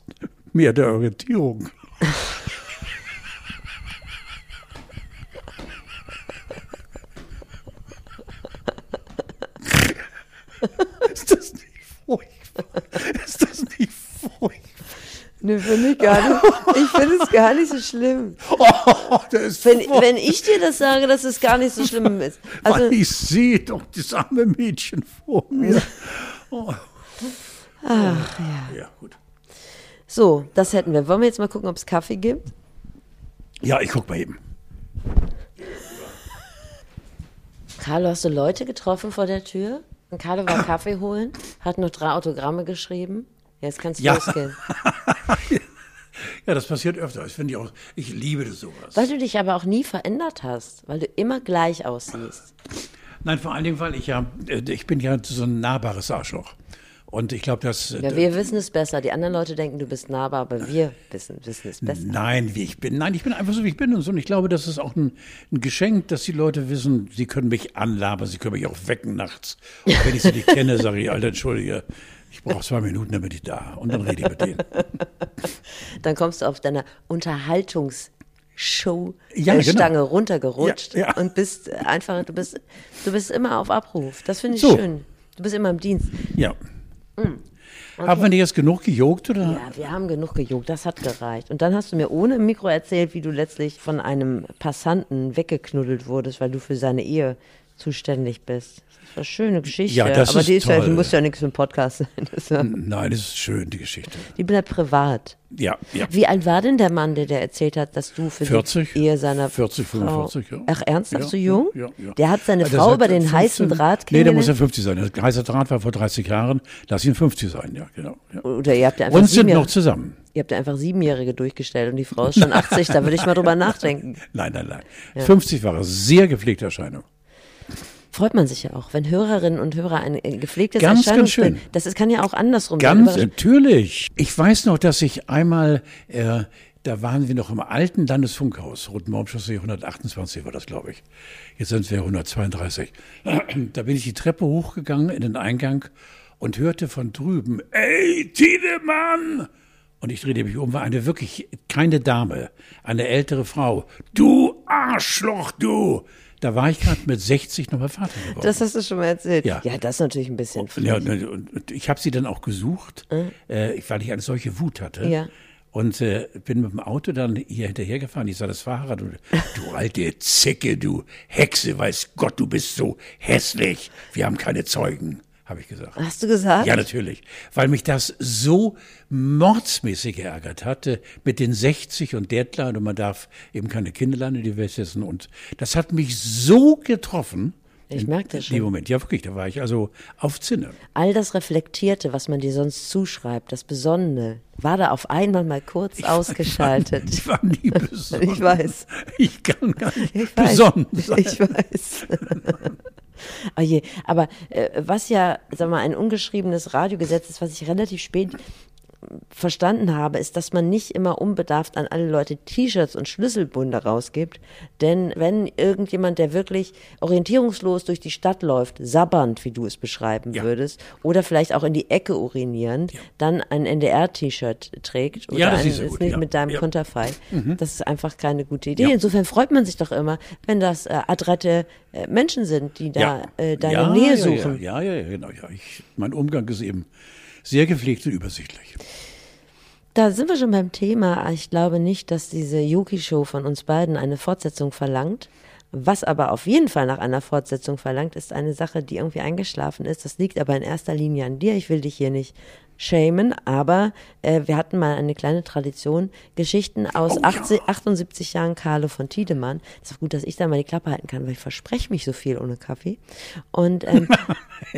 mehr der Orientierung. Ist das nicht furchtbar? Ist das nicht furchtbar? Ne, finde ich gar nicht. Ich finde es gar nicht so schlimm. Oh, wenn, wenn ich dir das sage, dass es gar nicht so schlimm ist. Also, Weil ich sehe doch das arme Mädchen vor mir. Oh. Ach ja. Ja, gut. So, das hätten wir. Wollen wir jetzt mal gucken, ob es Kaffee gibt? Ja, ich guck mal eben. Carlo, hast du Leute getroffen vor der Tür? Und Carlo war Kaffee holen, hat noch drei Autogramme geschrieben. Jetzt kannst du ja. losgehen. ja, das passiert öfter. Das finde ich auch, ich liebe das sowas. Weil du dich aber auch nie verändert hast, weil du immer gleich aussiehst. Nein, vor allen Dingen, weil ich ja, äh, ich bin ja so ein nahbares Arschloch. Und ich glaube, dass. Ja, wir wissen es besser. Die anderen Leute denken, du bist nahbar, aber wir wissen, wissen es besser. Nein, wie ich bin. Nein, ich bin einfach so, wie ich bin und so. Und ich glaube, das ist auch ein, ein Geschenk, dass die Leute wissen, sie können mich anlabern, sie können mich auch wecken nachts. Und wenn ich sie nicht kenne, sage ich, Alter, entschuldige. Ich brauche zwei Minuten, dann bin ich da. Und dann rede ich mit denen. Dann kommst du auf deiner Unterhaltungs- Show ja, genau. Stange runtergerutscht ja, ja. und bist einfach, du bist, du bist immer auf Abruf. Das finde ich so. schön. Du bist immer im Dienst. Ja. Mhm. Okay. Haben wir dir jetzt genug gejogt, oder? Ja, wir haben genug gejogt, das hat gereicht. Und dann hast du mir ohne Mikro erzählt, wie du letztlich von einem Passanten weggeknuddelt wurdest, weil du für seine Ehe zuständig bist. Das war eine schöne Geschichte. Ja, das aber ist die, ist toll. Ja, die muss ja nichts im Podcast sein. Das ja Nein, das ist schön, die Geschichte. Die bleibt privat. Ja, ja. Wie alt war denn der Mann, der dir erzählt hat, dass du für 40, die Ehe seiner 40, 45, Frau, ja. Ach, ernsthaft ja, so jung? Ja, ja, Der hat seine also Frau über den 15, heißen Draht kennengelernt? Nee, der muss ja 50 sein. Der heiße Draht war vor 30 Jahren. Lass ihn 50 sein, ja, genau. Oder ihr habt ja einfach Und sind noch zusammen. Ihr habt ja einfach Siebenjährige durchgestellt und die Frau ist schon 80, da würde ich mal drüber nachdenken. Nein, nein, nein. 50 war er. Sehr gepflegte Erscheinung freut man sich ja auch, wenn Hörerinnen und Hörer ein gepflegtes ganz, ganz schön. Das ist, kann ja auch andersrum ganz sein. Ganz natürlich. Ich weiß noch, dass ich einmal, äh, da waren wir noch im alten Landesfunkhaus, Rotenbaumchaussee 128 war das, glaube ich. Jetzt sind wir 132. Da bin ich die Treppe hochgegangen in den Eingang und hörte von drüben, ey, Tiedemann! Und ich drehte mich um, war eine wirklich keine Dame, eine ältere Frau. Du Arschloch, du! Da war ich gerade mit 60 nochmal Vater geworden. Das hast du schon mal erzählt. Ja, ja das ist natürlich ein bisschen frech. Ja, und, ich habe sie dann auch gesucht, mhm. äh, weil ich eine solche Wut hatte. Ja. Und äh, bin mit dem Auto dann hier hinterhergefahren. Ich sah das Fahrrad und du alte Zicke, du Hexe, weiß Gott, du bist so hässlich. Wir haben keine Zeugen habe ich gesagt. Hast du gesagt? Ja, natürlich. Weil mich das so mordsmäßig geärgert hatte mit den 60 und Deadline und man darf eben keine Kinderlein in die Welt setzen. Und das hat mich so getroffen. Ich merke das schon. Im Moment, ja wirklich, da war ich also auf Zinne. All das Reflektierte, was man dir sonst zuschreibt, das Besonnene, war da auf einmal mal kurz ich ausgeschaltet. War, ich war nie besonnen. ich weiß. Ich kann gar nicht ich besonnen sein. Ich weiß. Oh je, aber äh, was ja, sag mal, ein ungeschriebenes Radiogesetz ist, was ich relativ spät verstanden habe, ist, dass man nicht immer unbedarft an alle Leute T-Shirts und Schlüsselbunde rausgibt. Denn wenn irgendjemand, der wirklich orientierungslos durch die Stadt läuft, sabbernd, wie du es beschreiben ja. würdest, oder vielleicht auch in die Ecke urinierend, ja. dann ein NDR-T-Shirt trägt oder ja, das ein, ist, ist nicht mit deinem. Konterfei, mhm. das ist einfach keine gute Idee. Insofern freut man sich doch immer, wenn das äh, adrette äh, Menschen sind, die da äh, deine Nähe suchen. Ja, ja, ja, genau. Ja. Ich, mein Umgang ist eben sehr gepflegt und übersichtlich. Da sind wir schon beim Thema. Ich glaube nicht, dass diese Yuki-Show von uns beiden eine Fortsetzung verlangt. Was aber auf jeden Fall nach einer Fortsetzung verlangt, ist eine Sache, die irgendwie eingeschlafen ist. Das liegt aber in erster Linie an dir. Ich will dich hier nicht schämen, aber äh, wir hatten mal eine kleine Tradition, Geschichten aus oh, 80, ja. 78 Jahren Carlo von Tiedemann. Es ist gut, dass ich da mal die Klappe halten kann, weil ich verspreche mich so viel ohne Kaffee. Und ähm,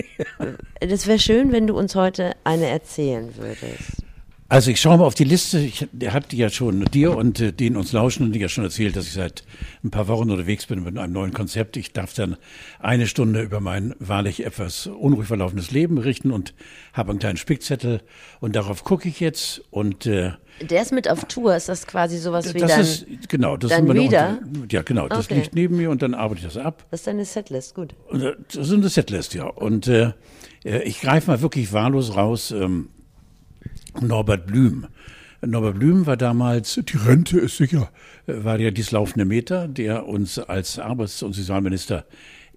das wäre schön, wenn du uns heute eine erzählen würdest. Also ich schaue mal auf die Liste. Ich habe ja schon dir und äh, denen uns lauschen und ja schon erzählt, dass ich seit ein paar Wochen unterwegs bin mit einem neuen Konzept. Ich darf dann eine Stunde über mein wahrlich etwas unruhig verlaufendes Leben berichten und habe einen kleinen Spickzettel und darauf gucke ich jetzt und äh, der ist mit auf Tour, ist das quasi sowas wie das dann, ist, genau, das ist wieder? Unter, ja, genau, das Okay. liegt neben mir und dann arbeite ich das ab. Das ist deine Setlist, gut. Und, äh, Das ist eine Setlist, ja. Und äh, äh, ich greife mal wirklich wahllos raus. Ähm, Norbert Blüm. Norbert Blüm war damals, die Rente ist sicher, äh, war ja dies laufende Meter, der uns als Arbeits- und Sozialminister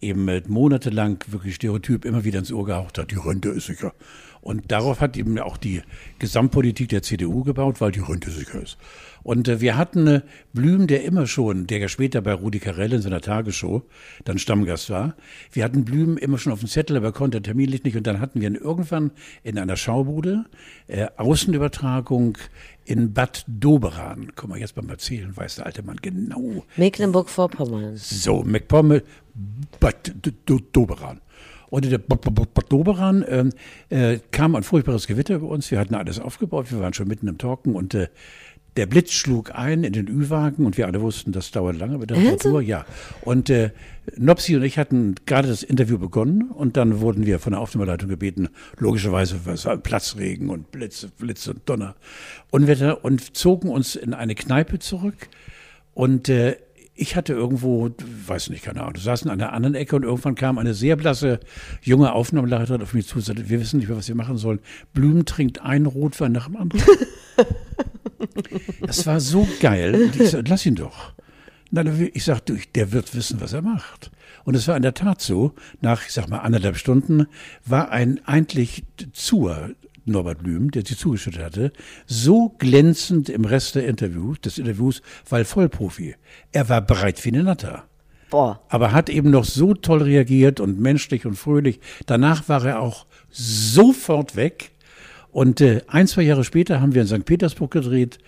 eben äh, monatelang wirklich stereotyp immer wieder ins Ohr gehaucht hat, die Rente ist sicher. Und darauf hat eben auch die Gesamtpolitik der CDU gebaut, weil die Rente sicher ist. Und äh, wir hatten äh, Blüm, der immer schon, der ja später bei Rudi Carell in seiner Tagesshow dann Stammgast war. Wir hatten Blüm immer schon auf dem Zettel, aber konnte terminlich nicht. Und dann hatten wir ihn irgendwann in einer Schaubude, äh, Außenübertragung in Bad Doberan. Guck mal, jetzt beim Erzählen weiß der alte Mann genau. Mecklenburg-Vorpommern. So, McPommel, Bad Doberan. Und in der Doberan ähm, äh, kam ein furchtbares Gewitter über uns. Wir hatten alles aufgebaut, wir waren schon mitten im Talken und äh, der Blitz schlug ein in den Ü-Wagen und wir alle wussten, das dauert lange mit der Temperatur. Ja. Und äh, Nopsi und ich hatten gerade das Interview begonnen und dann wurden wir von der Aufnahmeleitung gebeten, logischerweise was war Platzregen und Blitz, Blitz und Donner, Unwetter und zogen uns in eine Kneipe zurück und äh, ich hatte irgendwo, weiß nicht, keine Ahnung, saßen an der anderen Ecke und irgendwann kam eine sehr blasse junge Aufnahmeleiterin auf mich zu und sagte, wir wissen nicht mehr, was wir machen sollen. Blüm trinkt einen Rotwein nach dem anderen. Das war so geil. Und ich sagte, lass ihn doch. Na, ich sagte, der wird wissen, was er macht. Und es war in der Tat so, nach, ich sag mal, anderthalb Stunden war ein eigentlich zur Norbert Blüm, der sie zugeschüttet hatte, so glänzend im Rest der Interview, des Interviews, weil Vollprofi. Er war bereit wie eine Natter. Boah. Aber hat eben noch so toll reagiert und menschlich und fröhlich. Danach war er auch sofort weg. Und äh, ein, zwei Jahre später haben wir in St. Petersburg gedreht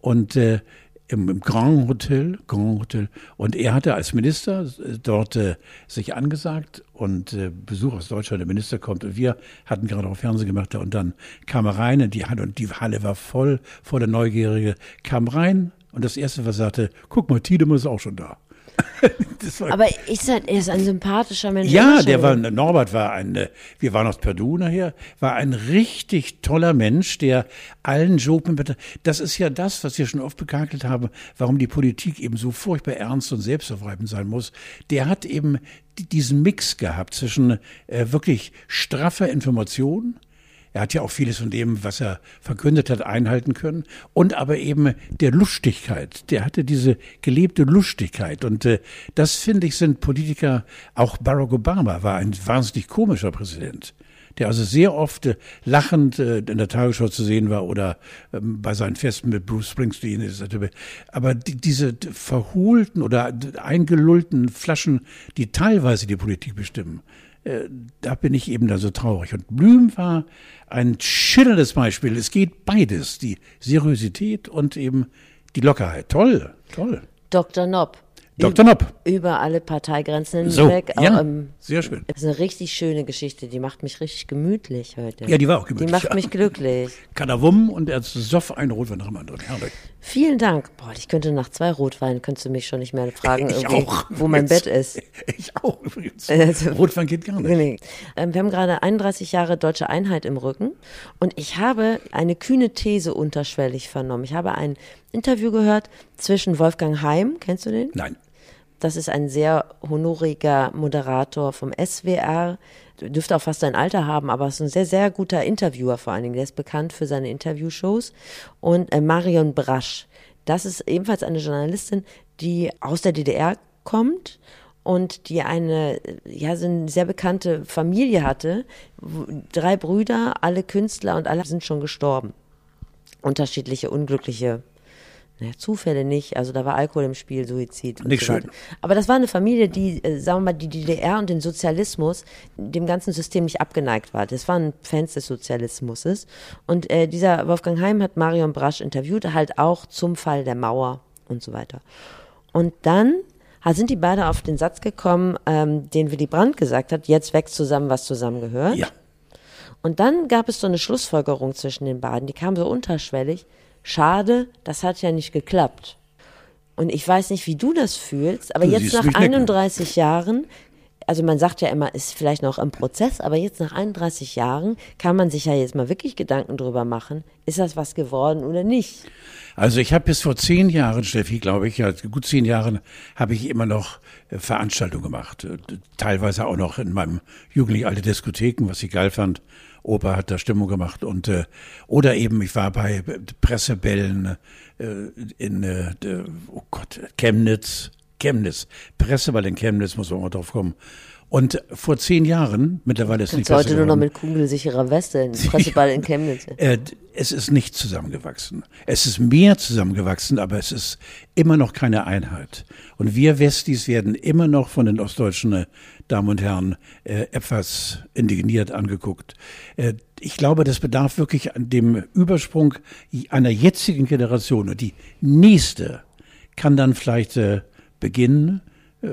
und äh, im, im Grand Hotel, Grand Hotel. Und er hatte als Minister äh, dort äh, sich angesagt und äh, Besuch aus Deutschland, der Minister kommt. Und wir hatten gerade auch Fernsehen gemacht. Und dann kam er rein in die Halle und die Halle war voll, voller Neugierige. Kam rein und das Erste, was er sagte, guck mal, Tiedemann ist auch schon da. Aber ist er, er ist ein sympathischer Mensch. ja, der war, Norbert war ein, äh, wir waren aus Perdu nachher, war ein richtig toller Mensch, der allen Joken, mit- das ist ja das, was wir schon oft bekakelt haben, warum die Politik eben so furchtbar ernst und selbstaufreibend sein muss. Der hat eben die- diesen Mix gehabt zwischen äh, wirklich straffer Information, er hat ja auch vieles von dem, was er verkündet hat, einhalten können. Und aber eben der Lustigkeit. Der hatte diese gelebte Lustigkeit. Und äh, das, finde ich, sind Politiker, auch Barack Obama war ein wahnsinnig komischer Präsident. Der also sehr oft äh, lachend äh, in der Tagesschau zu sehen war oder ähm, bei seinen Festen mit Bruce Springsteen. Aber die, diese verhohlten oder eingelullten Flaschen, die teilweise die Politik bestimmen, da bin ich eben da so traurig. Und Blüm war ein schillerndes Beispiel. Es geht beides, die Seriosität und eben die Lockerheit. Toll, toll. Dr. Nob. Dr. Nopp. Über alle Parteigrenzen So, hinweg. ja, Auch, ähm, sehr schön. das ist eine richtig schöne Geschichte, die macht mich richtig gemütlich heute. Ja, die war auch Die gemütlich. macht ja. mich glücklich. Kadavum und er soff ein Rotwein nach dem anderen. Herrlich. Vielen Dank. Boah, ich könnte nach zwei Rotweinen, könntest du mich schon nicht mehr fragen, Ich irgendwie, auch. wo mein. Bett ist. Ich auch übrigens. Also- Rotwein geht gar nicht. Nee. Ähm, wir haben gerade 31 Jahre deutsche Einheit im Rücken und ich habe eine kühne These unterschwellig vernommen. Ich habe ein Interview gehört zwischen Wolfgang Heim, kennst du den? Nein. Das ist ein sehr honoriger Moderator vom SWR. Dürfte auch fast sein Alter haben, aber ist ein sehr, sehr guter Interviewer vor allen Dingen. Der ist bekannt für seine Interviewshows. Und äh, Marion Brasch. Das ist ebenfalls eine Journalistin, die aus der DDR kommt und die eine, ja, so eine sehr bekannte Familie hatte. Drei Brüder, alle Künstler und alle sind schon gestorben. Unterschiedliche, unglückliche naja, Zufälle nicht, also da war Alkohol im Spiel, Suizid. und Nicht so schön. Aber das war eine Familie, die, äh, sagen wir mal, die DDR und den Sozialismus dem ganzen System nicht abgeneigt war. Das waren Fans des Sozialismus. Und äh, dieser Wolfgang Heim hat Marion Brasch interviewt, halt auch zum Fall der Mauer und so weiter. Und dann sind die beide auf den Satz gekommen, ähm, den Willy Brandt gesagt hat, jetzt wächst zusammen, was zusammengehört. Ja. Und dann gab es so eine Schlussfolgerung zwischen den beiden, die kam so unterschwellig. Schade, das hat ja nicht geklappt. Und ich weiß nicht, wie du das fühlst, aber Du jetzt nach mich nicken. 31 Jahren, also man sagt ja immer, ist vielleicht noch im Prozess, aber jetzt nach 31 Jahren kann man sich ja jetzt mal wirklich Gedanken drüber machen, ist das was geworden oder nicht? Also ich habe bis vor zehn Jahren, Steffi, glaube ich, ja, gut zehn Jahren, habe ich immer noch äh, Veranstaltungen gemacht. Äh, Teilweise auch noch in meinem jugendlichen alte Diskotheken, was ich geil fand. Opa hat da Stimmung gemacht und äh, oder eben ich war bei Pressebällen äh, in äh, oh Gott Chemnitz Chemnitz Presseball in Chemnitz muss man mal drauf kommen und vor zehn Jahren mittlerweile ist es nicht Kannst besser heute nur noch mit kugelsicherer Weste in Presseball in Chemnitz. Äh, es ist nicht zusammengewachsen. Es ist mehr zusammengewachsen, aber es ist immer noch keine Einheit. Und wir Westis werden immer noch von den ostdeutschen äh, Damen und Herren äh, etwas indigniert angeguckt. Äh, ich glaube, das bedarf wirklich an dem Übersprung einer jetzigen Generation. Und die nächste kann dann vielleicht äh, beginnen, äh,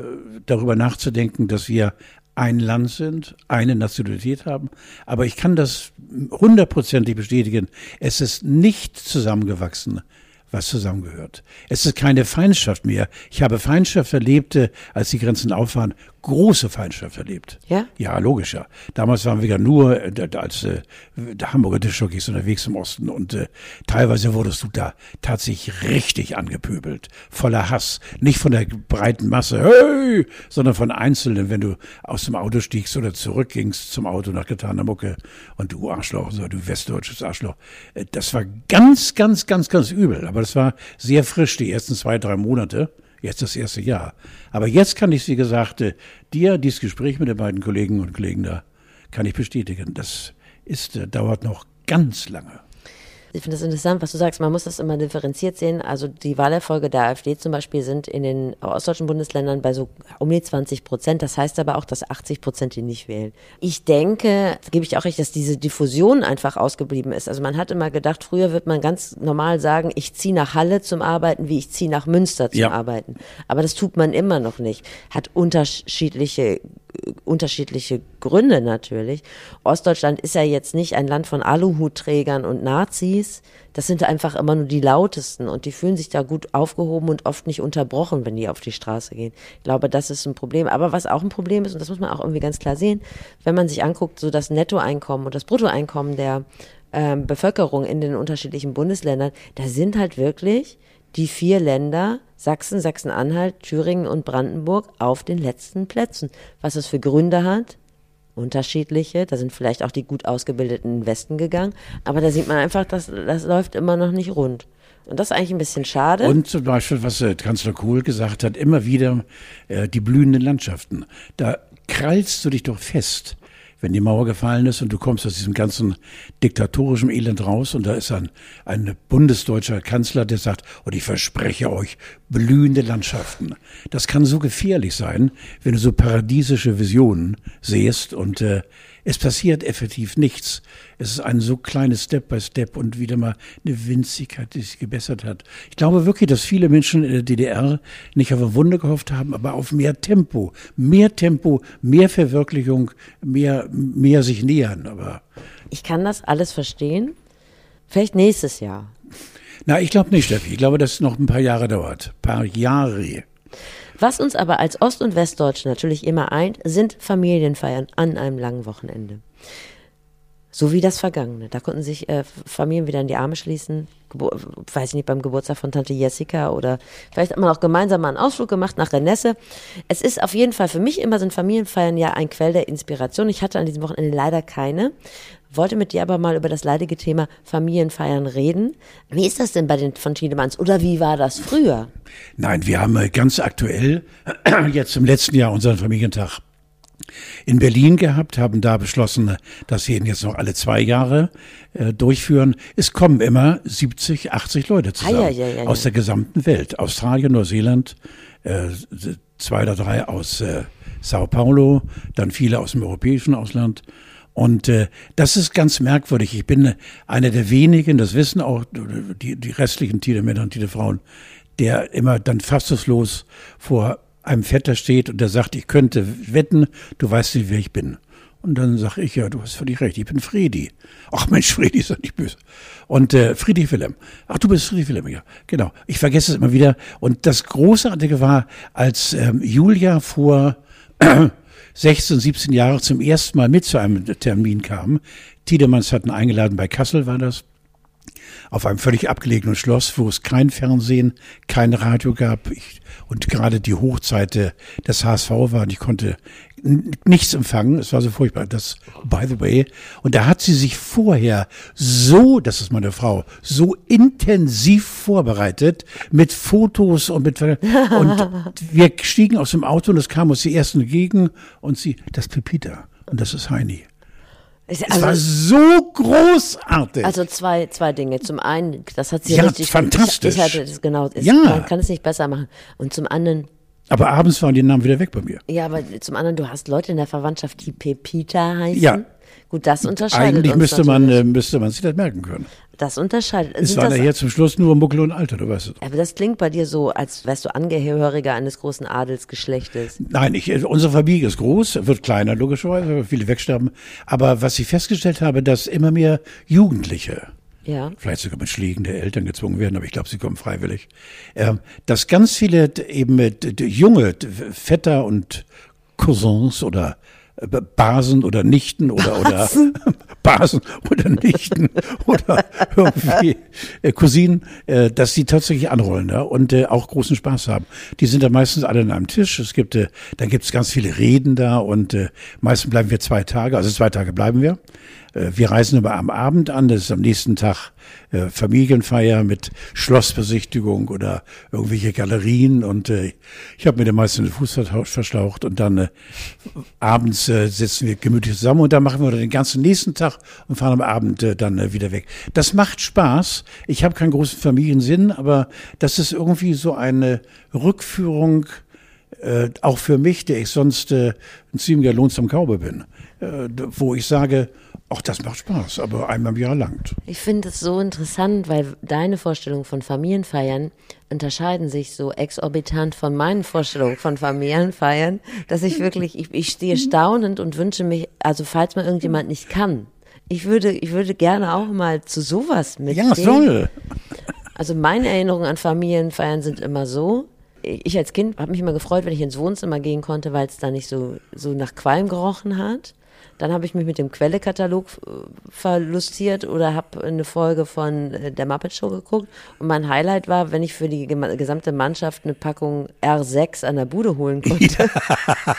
darüber nachzudenken, dass wir ein Land sind, eine Nationalität haben. Aber ich kann das hundertprozentig bestätigen. Es ist nicht zusammengewachsen, was zusammengehört. Es ist keine Feindschaft mehr. Ich habe Feindschaft erlebt, äh, als die Grenzen auf waren, große Feindschaft erlebt. Ja? Ja, logisch, ja. Damals waren wir ja nur äh, als äh, der Hamburger Dischjockeys unterwegs im Osten und äh, teilweise wurdest du da tatsächlich richtig angepöbelt, voller Hass. Nicht von der breiten Masse, hey, sondern von Einzelnen, wenn du aus dem Auto stiegst oder zurückgingst zum Auto nach getaner Mucke und du Arschloch, so, du westdeutsches Arschloch. Äh, Das war ganz, ganz, ganz, ganz übel. Aber das war sehr frisch, die ersten zwei, drei Monate. Jetzt das erste Jahr. Aber jetzt kann ich, wie gesagt, äh, dir dieses Gespräch mit den beiden Kollegen und Kollegen da, kann ich bestätigen. Das ist, äh, dauert noch ganz lange. Ich finde das interessant, was du sagst. Man muss das immer differenziert sehen. Also die Wahlerfolge der AfD zum Beispiel sind in den ostdeutschen Bundesländern bei so um die 20 Prozent. Das heißt aber auch, dass 80 Prozent die nicht wählen. Ich denke, da gebe ich auch recht, dass diese Diffusion einfach ausgeblieben ist. Also man hat immer gedacht, früher wird man ganz normal sagen, ich ziehe nach Halle zum Arbeiten, wie ich ziehe nach Münster zum Ja. Arbeiten. Aber das tut man immer noch nicht. Hat unterschiedliche unterschiedliche Gründe natürlich. Ostdeutschland ist ja jetzt nicht ein Land von Aluhutträgern und Nazis. Das sind einfach immer nur die lautesten und die fühlen sich da gut aufgehoben und oft nicht unterbrochen, wenn die auf die Straße gehen. Ich glaube, das ist ein Problem. Aber was auch ein Problem ist, und das muss man auch irgendwie ganz klar sehen, wenn man sich anguckt, so das Nettoeinkommen und das Bruttoeinkommen der ähm, Bevölkerung in den unterschiedlichen Bundesländern, da sind halt wirklich die vier Länder Sachsen, Sachsen-Anhalt, Thüringen und Brandenburg auf den letzten Plätzen. Was es für Gründe hat, unterschiedliche. Da sind vielleicht auch die gut ausgebildeten in Westen gegangen. Aber da sieht man einfach, dass das läuft immer noch nicht rund. Und das ist eigentlich ein bisschen schade. Und zum Beispiel, was äh, Kanzler Kohl gesagt hat, immer wieder äh, die blühenden Landschaften. Da krallst du dich doch fest, wenn die Mauer gefallen ist und du kommst aus diesem ganzen diktatorischen Elend raus und da ist ein, ein bundesdeutscher Kanzler, der sagt, und ich verspreche euch, blühende Landschaften. Das kann so gefährlich sein, wenn du so paradiesische Visionen siehst und äh, es passiert effektiv nichts. Es ist ein so kleines Step by Step und wieder mal eine Winzigkeit, die sich gebessert hat. Ich glaube wirklich, dass viele Menschen in der DDR nicht auf eine Wunde gehofft haben, aber auf mehr Tempo, mehr Tempo, mehr Verwirklichung, mehr, mehr sich nähern. Aber ich kann das alles verstehen. Vielleicht nächstes Jahr. Na, ich glaube nicht, Steffi. Ich glaube, dass es noch ein paar Jahre dauert. Ein paar Jahre. Was uns aber als Ost- und Westdeutsche natürlich immer eint, sind Familienfeiern an einem langen Wochenende. So wie das Vergangene. Da konnten sich äh, Familien wieder in die Arme schließen. Gebur weiß ich nicht, beim Geburtstag von Tante Jessica oder vielleicht hat man auch gemeinsam mal einen Ausflug gemacht nach Renesse. Es ist auf jeden Fall für mich immer sind Familienfeiern ja ein Quell der Inspiration. Ich hatte an diesem Wochenende leider keine. Wollte mit dir aber mal über das leidige Thema Familienfeiern reden. Wie ist das denn bei den von Tiedemanns oder wie war das früher? Nein, wir haben äh, ganz aktuell jetzt im letzten Jahr unseren Familientag in Berlin gehabt, haben da beschlossen, dass sie ihn jetzt noch alle zwei Jahre äh, durchführen. Es kommen immer 70, 80 Leute zusammen ah, ja, ja, ja, aus der gesamten Welt. Australien, Neuseeland, äh, zwei oder drei aus äh, Sao Paulo, dann viele aus dem europäischen Ausland. Und äh, das ist ganz merkwürdig. Ich bin einer der wenigen, das wissen auch die, die restlichen Tiermänner und Tierfrauen, der immer dann fassungslos vor einem Vetter steht und der sagt, ich könnte wetten, du weißt nicht, wer ich bin. Und dann sage ich, ja, du hast völlig recht, ich bin Fredi. Ach Mensch, Fredi ist doch nicht böse. Und äh, Friedrich Wilhelm. Ach, du bist Friedrich Wilhelm, ja, genau. Ich vergesse es immer wieder. Und das Großartige war, als ähm, Julia vor äh, 16, 17 Jahren zum ersten Mal mit zu einem Termin kam, Tiedemanns hatten eingeladen, bei Kassel war das, auf einem völlig abgelegenen Schloss, wo es kein Fernsehen, kein Radio gab. Ich, und gerade die Hochzeit des HSV war und ich konnte nichts empfangen. Es war so furchtbar. Das, by the way. Und da hat sie sich vorher so, das ist meine Frau, so intensiv vorbereitet mit Fotos und mit, und wir stiegen aus dem Auto und es kam uns die ersten entgegen und sie, das Pepita und das ist Heini. Es also, war so großartig. Also zwei, zwei Dinge. Zum einen, das hat sie ja, richtig fantastisch. Ich, ich hatte das genau. Ist, ja. Man kann es nicht besser machen. Und zum anderen. Aber abends waren die Namen wieder weg bei mir. Ja, aber zum anderen, du hast Leute in der Verwandtschaft, die Pepita heißen. Ja. Gut, das unterscheidet Eigentlich müsste man, äh, müsste man sich das merken können. Das unterscheidet. Es war nachher zum Schluss nur Muckel und Alter, du weißt es. Aber das klingt bei dir so, als wärst du Angehöriger eines großen Adelsgeschlechtes. Nein, ich, äh, unsere Familie ist groß, wird kleiner logischerweise, weil viele wegsterben. Aber was ich festgestellt habe, dass immer mehr Jugendliche ja. vielleicht sogar mit Schlägen der Eltern gezwungen werden, aber ich glaube, sie kommen freiwillig, äh, dass ganz viele eben junge Vetter und Cousins oder Basen oder Nichten oder oder Basen oder Nichten oder irgendwie äh, Cousinen, äh, dass die tatsächlich anrollen ja, und äh, auch großen Spaß haben. Die sind dann meistens alle an einem Tisch. Es gibt, äh, dann gibt es ganz viele Reden da und äh, meistens bleiben wir zwei Tage, also zwei Tage bleiben wir. Äh, wir reisen aber am Abend an, das ist am nächsten Tag äh, Familienfeier mit Schlossbesichtigung oder irgendwelche Galerien und äh, ich habe mir den meisten den Fuß verschlaucht und dann abends sitzen wir gemütlich zusammen und dann machen wir den ganzen nächsten Tag und fahren am Abend dann wieder weg. Das macht Spaß. Ich habe keinen großen Familiensinn, aber das ist irgendwie so eine Rückführung äh, auch für mich, der ich sonst äh, ein ziemlicher lohnsamer Kaube bin, äh, wo ich sage, Ach, das macht Spaß, aber einmal im Jahr langt. Ich finde es so interessant, weil deine Vorstellungen von Familienfeiern unterscheiden sich so exorbitant von meinen Vorstellungen von Familienfeiern, dass ich wirklich, ich, ich stehe staunend und wünsche mich, also falls mal irgendjemand nicht kann, ich würde, ich würde gerne auch mal zu sowas mitgehen. Ja, soll. Also meine Erinnerungen an Familienfeiern sind immer so, ich als Kind habe mich immer gefreut, wenn ich ins Wohnzimmer gehen konnte, weil es da nicht so, so nach Qualm gerochen hat. Dann habe ich mich mit dem Quellekatalog äh, verlustiert oder habe eine Folge von äh, der Muppet Show geguckt. Und mein Highlight war, wenn ich für die gesamte Mannschaft eine Packung R6 an der Bude holen konnte. Ja.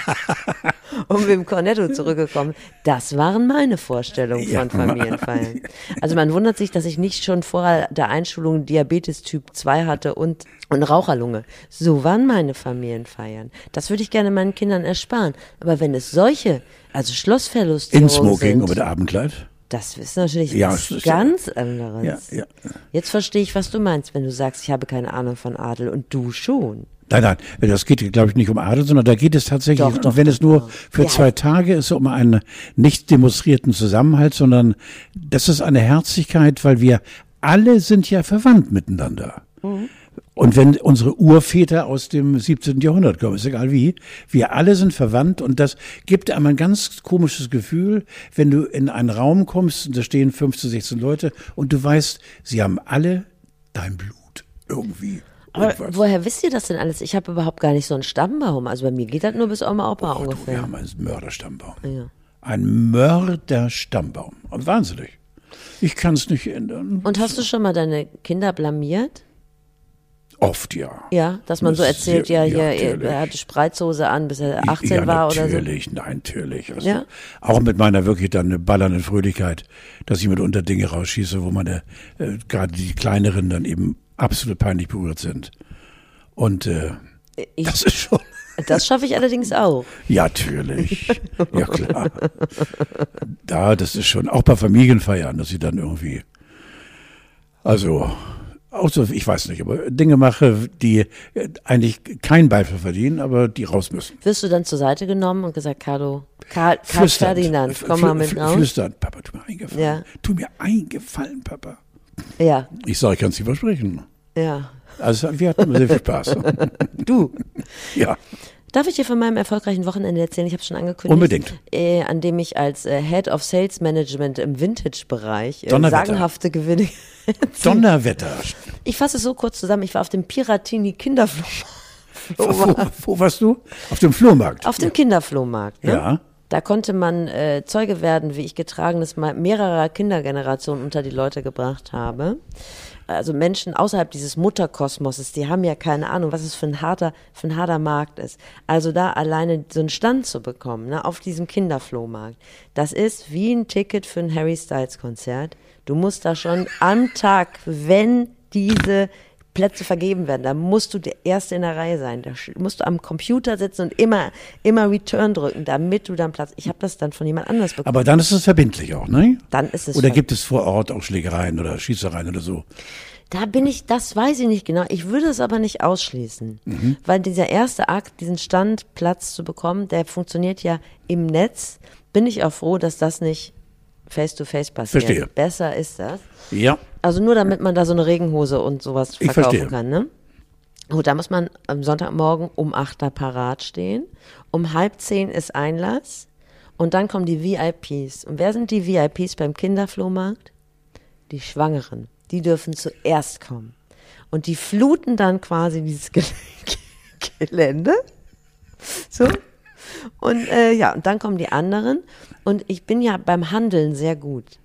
und mit dem Cornetto zurückgekommen. Das waren meine Vorstellungen von. Familienfeiern. Also man wundert sich, dass ich nicht schon vor der Einschulung Diabetes Typ 2 hatte und, und Raucherlunge. So waren meine Familienfeiern. Das würde ich gerne meinen Kindern ersparen. Aber wenn es solche also Schlossverlust. In Smoking sind, mit Abendkleid. Das ist natürlich ja, was ganz anderes. Ja, ja. Jetzt verstehe ich, was du meinst, wenn du sagst, ich habe keine Ahnung von Adel und du schon. Nein, nein, das geht, glaube ich, nicht um Adel, sondern da geht es tatsächlich, Doch, doch, wenn es nur für Ja. zwei Tage ist, um einen nicht demonstrierten Zusammenhalt, sondern das ist eine Herzlichkeit, weil wir alle sind ja verwandt miteinander. Mhm. Und wenn unsere Urväter aus dem 17. Jahrhundert kommen, ist egal wie, wir alle sind verwandt und das gibt einem ein ganz komisches Gefühl, wenn du in einen Raum kommst und da stehen 15, 16 Leute und du weißt, sie haben alle dein Blut irgendwie. Aber woher wisst ihr das denn alles? Ich habe überhaupt gar nicht so einen Stammbaum. Also bei mir geht das nur bis Oma Opa Oh, du, wir ungefähr. haben einen Mörderstammbaum. Ja. Ein Mörderstammbaum. Wahnsinnig. Ich kann es nicht ändern. Und hast du schon mal deine Kinder blamiert? Oft ja. Ja, dass man so Das- erzählt, ja, ja, hier, er hatte Spreizhose an, bis er 18 ja, war oder so. natürlich, nein, natürlich. Also, Ja? Auch mit meiner wirklich dann ballernden Fröhlichkeit, dass ich mitunter Dinge rausschieße, wo meine, äh, gerade die kleineren dann eben absolut peinlich berührt sind. Und äh, Ich, das ist schon, das schaffe ich allerdings auch. ja, natürlich. ja, klar. Da, das ist schon, auch bei Familienfeiern, dass ich dann irgendwie, also, auch so, ich weiß nicht, aber Dinge mache, die äh, eigentlich keinen Beifall verdienen, aber die raus müssen. Wirst du dann zur Seite genommen und gesagt, Carlo, Karl, Karl. Ferdinand, komm mal mit raus? Flüsternd, Papa, tu mir eingefallen. Ja. Tu mir eingefallen, Papa. Ja, Ich sage, ich kann es nicht versprechen. ja. Also wir hatten sehr viel Spaß. Du. ja, Darf ich dir von meinem erfolgreichen Wochenende erzählen? Ich habe schon angekündigt. Unbedingt. Äh, an dem ich als äh, Head of Sales Management im Vintage-Bereich äh, Donnerwetter. sagenhafte Gewinne. Donnerwetter. ich fasse es so kurz zusammen. Ich war auf dem Piratini Kinderflohmarkt. Wo, wo warst du? Auf dem Flohmarkt. Auf dem Kinderflohmarkt. Ne? Ja. Da konnte man äh, Zeuge werden, wie ich getragenes mal mehrerer Kindergenerationen unter die Leute gebracht habe. Also Menschen außerhalb dieses Mutterkosmoses, die haben ja keine Ahnung, was es für ein harter, für ein harter Markt ist. Also da alleine so einen Stand zu bekommen, ne, auf diesem Kinderflohmarkt, das ist wie ein Ticket für ein Harry Styles Konzert. Du musst da schon am Tag, wenn diese Plätze vergeben werden, da musst du der Erste in der Reihe sein. Da musst du am Computer sitzen und immer, immer Return drücken, damit du dann Platz. Ich habe das dann von jemand anders bekommen. Aber dann ist es verbindlich auch, ne? Dann ist es Oder gibt es vor Ort auch Schlägereien oder Schießereien oder so? Da bin ich, das weiß ich nicht genau. Ich würde es aber nicht ausschließen. Mhm. Weil dieser erste Akt, diesen Standplatz zu bekommen, der funktioniert ja im Netz. Bin ich auch froh, dass das nicht face to face passiert. Verstehe. Besser ist das. Ja. Also nur damit man da so eine Regenhose und sowas Ich verkaufen verstehe. kann, ne? Gut, da muss man am Sonntagmorgen um 8 da parat stehen. Um halb zehn ist Einlass. Und dann kommen die VIPs. Und wer sind die VIPs beim Kinderflohmarkt? Die Schwangeren. Die dürfen zuerst kommen. Und die fluten dann quasi dieses Ge Gelände. So. Und äh, ja, und dann kommen die anderen. Und ich bin ja beim Handeln sehr gut.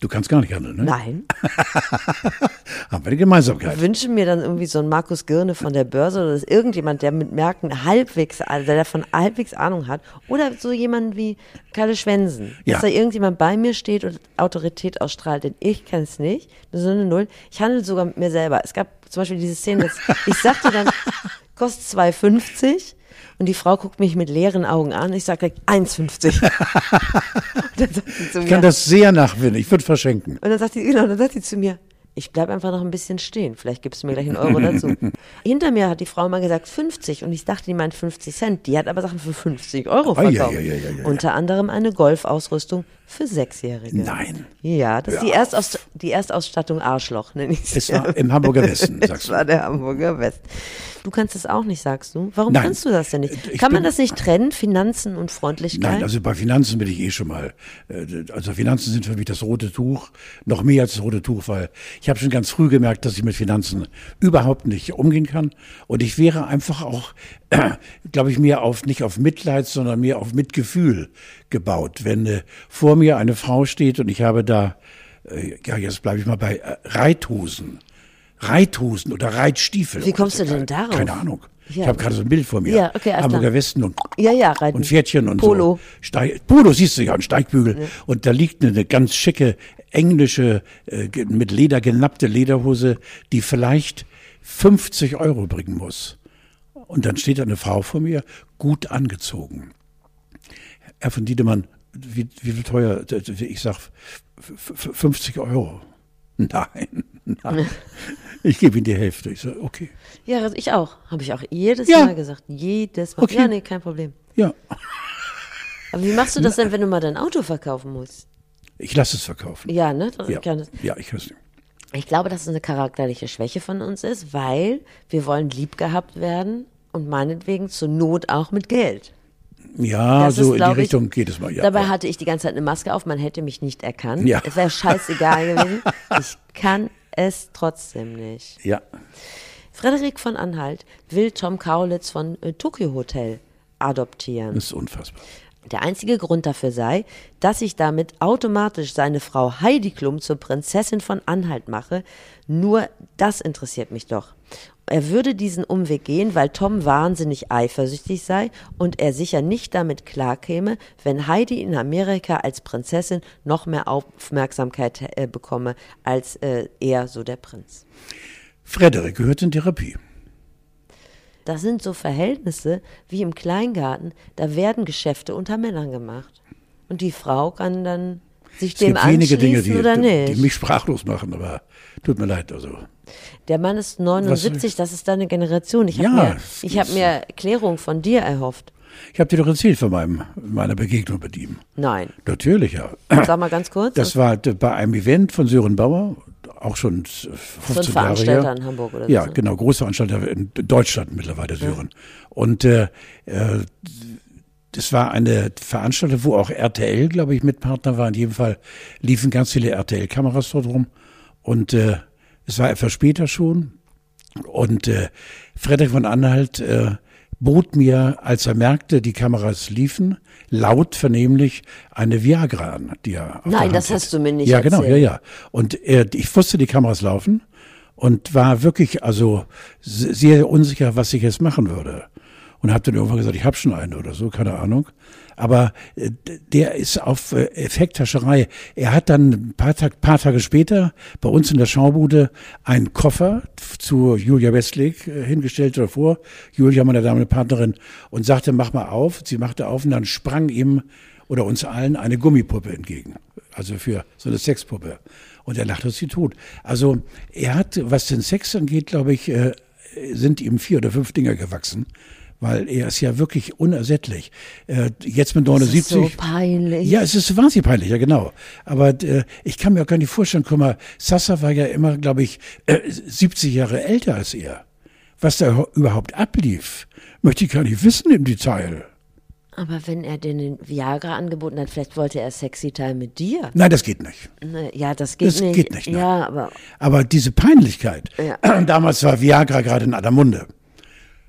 Du kannst gar nicht handeln, ne? Nein. Haben wir die Gemeinsamkeit. wünsche mir dann irgendwie so einen Markus Girne von der Börse oder irgendjemand, der mit Märkten halbwegs, also der davon halbwegs Ahnung hat. Oder so jemand wie Kalle Schwensen. Ja. Dass da irgendjemand bei mir steht und Autorität ausstrahlt, denn ich kann es nicht. Das ist eine Null. Ich handle sogar mit mir selber. Es gab zum Beispiel diese Szene, dass ich sagte dann, kostet 2,50 und die Frau guckt mich mit leeren Augen an. Ich sage direkt 1,50. Und dann sagt sie zu Ich kann das sehr nachwinden. Ich würde verschenken. und dann sagt sie, genau, dann sagt sie zu mir, ich bleib einfach noch ein bisschen stehen. Vielleicht gibst du mir gleich einen Euro dazu. Hinter mir hat die Frau mal gesagt 50 und ich dachte, die meint 50 Cent. Die hat aber Sachen für 50 Euro verkauft. ei, ei, ei, ei. Unter anderem eine Golfausrüstung für Sechsjährige. Nein. Ja, das ist die, Erstaus die Erstausstattung Arschloch, nenne ich Es war im Hamburger Westen, Das sagst war du. der Hamburger West. Du kannst es auch nicht, sagst du. Warum Nein. kannst du das denn nicht? Ich Kann man das nicht trennen, Finanzen und Freundlichkeit? Nein, also bei Finanzen bin ich eh schon mal. äh, Also Finanzen sind für mich das rote Tuch, noch mehr als das rote Tuch, weil ich habe schon ganz früh gemerkt, dass ich mit Finanzen überhaupt nicht umgehen kann. Und ich wäre einfach auch, glaube ich, mehr auf nicht auf Mitleid, sondern mehr auf Mitgefühl gebaut. Wenn äh, vor mir eine Frau steht und ich habe da, äh, ja, jetzt bleibe ich mal bei äh, Reithosen. Reithosen oder Reitstiefel. Wie kommst du Keine- denn darauf? Keine Ahnung. Ja. Ich habe gerade so ein Bild vor mir. Ja, okay, Hamburger klar. Westen und ja, ja, reiten. und Pferdchen und Polo. so. Steig, Polo siehst du ja, ein Steigbügel. Und da liegt eine, eine ganz schicke englische, äh, mit Leder genappte Lederhose, die vielleicht 50 Euro bringen muss. Und dann steht da eine Frau vor mir, gut angezogen. Herr von Diedemann, wie, wie viel teuer? Ich sag f- f- 50 Euro. Nein, nein. Ich gebe ihm die Hälfte. Ich sage, okay. Ja, also ich auch. Habe ich auch jedes Ja. Mal gesagt. Jedes Mal. Okay. Ja, nee, kein Problem. Ja, Aber wie machst du das denn, wenn du mal dein Auto verkaufen musst? ich lasse es verkaufen. Ja, ne? Das Ja, kann das- ja ich weiß nicht. Ich glaube, dass es eine charakterliche Schwäche von uns ist, weil wir wollen lieb gehabt werden und meinetwegen zur Not auch mit Geld. Ja, Das so ist, in die glaub ich- Richtung geht es mal. Ja, Dabei ja. hatte ich die ganze Zeit eine Maske auf, man hätte mich nicht erkannt. Ja. Es wäre scheißegal gewesen. Ich kann es trotzdem nicht. ja. Frederik von Anhalt will Tom Kaulitz von äh, Tokyo Hotel adoptieren. Das ist unfassbar. Der einzige Grund dafür sei, dass ich damit automatisch seine Frau Heidi Klum zur Prinzessin von Anhalt mache. Nur das interessiert mich doch. Er würde diesen Umweg gehen, weil Tom wahnsinnig eifersüchtig sei und er sicher nicht damit klarkäme, wenn Heidi in Amerika als Prinzessin noch mehr Aufmerksamkeit äh, bekomme als äh, er, so der Prinz. Frederik gehört in Therapie. Das sind so Verhältnisse wie im Kleingarten, da werden Geschäfte unter Männern gemacht. Und die Frau kann dann sich Es dem gibt wenige Dinge, die, oder nicht. die mich sprachlos machen, aber tut mir leid. Also. Der Mann ist 79, das ist deine Generation. Ich habe Ja, mir, ich hab mir Erklärung von dir erhofft. Ich habe dir doch erzählt von meinem, meiner Begegnung mit ihm. Nein. Natürlich, ja. Sag mal ganz kurz. Das war bei einem Event von Sören Bauer, auch schon 15 so ein Jahre Veranstalter her. in Hamburg oder Ja, so. genau, Großveranstalter in Deutschland mittlerweile, Sören. Und äh, äh, das war eine Veranstaltung, wo auch RTL, glaube ich, Mitpartner war. In jedem Fall liefen ganz viele RTL-Kameras dort rum. Und äh, es war etwas später schon. Und äh, Frederik von Anhalt äh, bot mir, als er merkte, die Kameras liefen, laut vernehmlich eine Viagra an, die er auf Nein, das hast hatte. du mir nicht Ja, genau, ja, erzählt. ja. Und äh, ich wusste, die Kameras laufen und war wirklich also se- sehr unsicher, was ich jetzt machen würde. Und habe dann irgendwann gesagt, ich habe schon eine oder so, keine Ahnung. Aber äh, der ist auf äh, Effekthascherei. Er hat dann ein paar, Tag, paar Tage später bei uns in der Schaubude einen Koffer zu Julia Westlake äh, hingestellt oder vor. Julia, meine Dame, Partnerin, und sagte, mach mal auf. Sie machte auf und dann sprang ihm oder uns allen eine Gummipuppe entgegen. Also für so eine Sexpuppe. Und er lachte sie tot. Also er hat, was den Sex angeht, glaube ich, sind ihm vier oder fünf Dinger gewachsen. Weil er ist ja wirklich unersättlich. Äh, jetzt mit das ist 79. so peinlich. Ja, es ist wahnsinnig peinlich, ja genau. Aber äh, ich kann mir auch gar nicht vorstellen, guck mal, Sassa war ja immer, glaube ich, äh, 70 Jahre älter als er. Was da überhaupt ablief, möchte ich gar nicht wissen im Detail. Aber wenn er den Viagra angeboten hat, vielleicht wollte er Sexy Time mit dir. Nein, das geht nicht. Ne, Ja, das geht Das nicht. geht nicht, nein. Ja, aber, Aber diese Peinlichkeit, Ja. damals war Viagra gerade in aller Munde.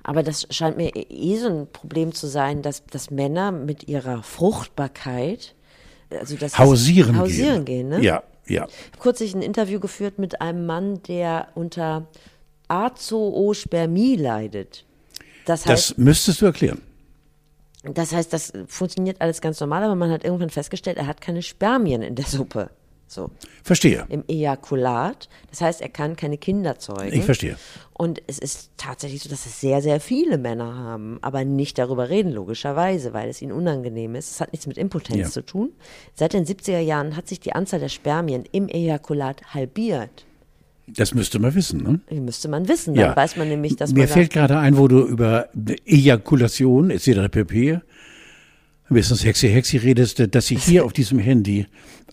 Aber das scheint mir eh so ein Problem zu sein, dass, dass Männer mit ihrer Fruchtbarkeit, also das Hausieren, hausieren gehen. gehen, ne? Ja, ja. kürzlich ein Interview geführt mit einem Mann, der unter Azoospermie leidet. Das heißt, Das müsstest du erklären. das heißt, das funktioniert alles ganz normal, aber man hat irgendwann festgestellt, er hat keine Spermien in der Suppe. So, Verstehe. im Ejakulat. Das heißt, er kann keine Kinder zeugen. Ich verstehe. Und es ist tatsächlich so, dass es sehr, sehr viele Männer haben, aber nicht darüber reden, logischerweise, weil es ihnen unangenehm ist. Es hat nichts mit Impotenz Ja. zu tun. Seit den 70er Jahren hat sich die Anzahl der Spermien im Ejakulat halbiert. Das müsste man wissen, ne? Müsste man wissen. Dann weiß man nämlich, dass Mir man. fällt gerade ein, wo du über Ejakulation etc. pp. ein bisschen sexy hexy redest, dass ich hier auf diesem Handy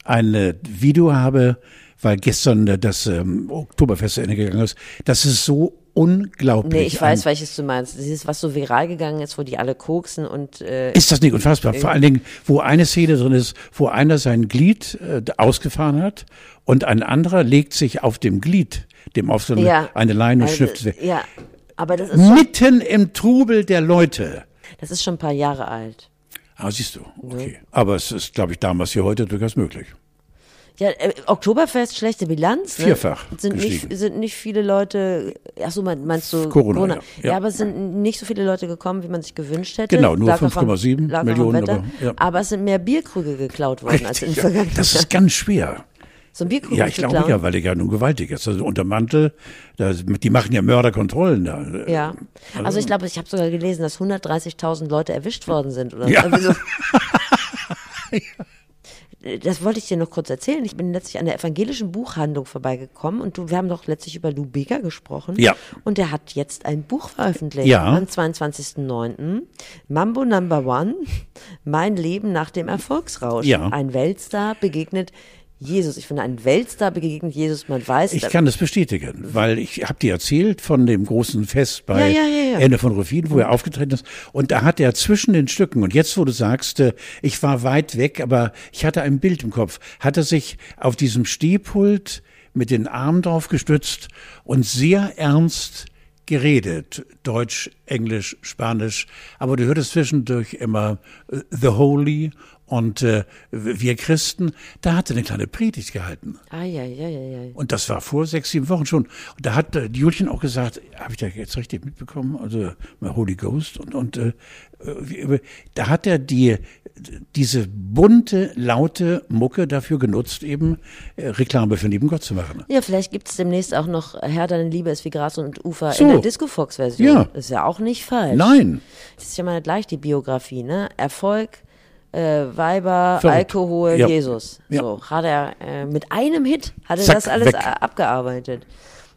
ein äh, Video habe, weil gestern äh, das ähm, Oktoberfest zu Ende gegangen ist. Das ist so unglaublich. Nee, ich weiß, welches du meinst. Dieses, was so viral gegangen ist, wo die alle koksen und äh, Ist das nicht unfassbar? Vor allen Dingen, wo eine Szene drin ist, wo einer sein Glied äh, ausgefahren hat und ein anderer legt sich auf dem Glied, dem auf so eine, ja, eine Leine also, schnüfft. Ja, aber das ist, Mitten im Trubel der Leute. das ist schon ein paar Jahre alt. Ah, siehst du, okay. Aber es ist, glaube ich, damals wie heute durchaus möglich. Ja, äh, Oktoberfest, schlechte Bilanz. Ne? Vierfach Sind nicht, sind nicht viele Leute, ach so, mein- meinst du Corona, ja. Ja. Ja. aber es sind nicht so viele Leute gekommen, wie man sich gewünscht hätte. Genau, nur Lag auch am- 5,7 lag auch am Millionen, aber, ja. aber es sind mehr Bierkrüge geklaut worden als in Ja, das ist ganz schwer. So ein Bierkrug Ja, ich glaube ja, weil der ja nun gewaltig ist. Also unter Mantel, die machen ja Mörderkontrollen da. Ja, also ich glaube, ich habe sogar gelesen, dass 130.000 Leute erwischt worden sind oder Ja. irgendwie so. das wollte ich dir noch kurz erzählen. Ich bin letztlich an der evangelischen Buchhandlung vorbeigekommen und du, wir haben doch letztlich über Lou Bega gesprochen. Ja. Und der hat jetzt ein Buch veröffentlicht Ja. am 22.09. Mambo Number One, Mein Leben nach dem Erfolgsrausch. Ja. Ein Weltstar begegnet Jesus. Ich finde, ein Weltstar begegnet Jesus, man weiß. Ich kann das bestätigen, weil ich habe dir erzählt von dem großen Fest bei Ja, ja, ja. Ende von Ruffin, wo er aufgetreten ist. Und da hat er zwischen den Stücken, und jetzt, wo du sagst, äh, ich war weit weg, aber ich hatte ein Bild im Kopf, hat er sich auf diesem Stehpult mit den Armen drauf gestützt und sehr ernst geredet. Deutsch, Englisch, Spanisch. Aber du hörtest zwischendurch immer äh, The Holy und äh, wir Christen. Da hat er eine kleine Predigt gehalten. Ah, ja, ja, ja, ja. Und das war vor sechs, sieben Wochen schon. Und da hat äh, Julchen auch gesagt, habe ich da jetzt richtig mitbekommen? Also mal Holy Ghost und und äh, da hat er die diese bunte, laute Mucke dafür genutzt, eben äh, Reklame für lieben Gott zu machen. Ja, vielleicht gibt es demnächst auch noch Herr, deine Liebe ist wie Gras und Ufer So. in der Disco Fox Version. Ja. Ist ja auch nicht falsch. Nein, Das ist ja mal gleich die Biografie, ne? Erfolg, äh, Weiber, Verrückt. Alkohol, Ja. Jesus. Ja. So hat er äh, mit einem Hit hat er Zack, das alles abgearbeitet.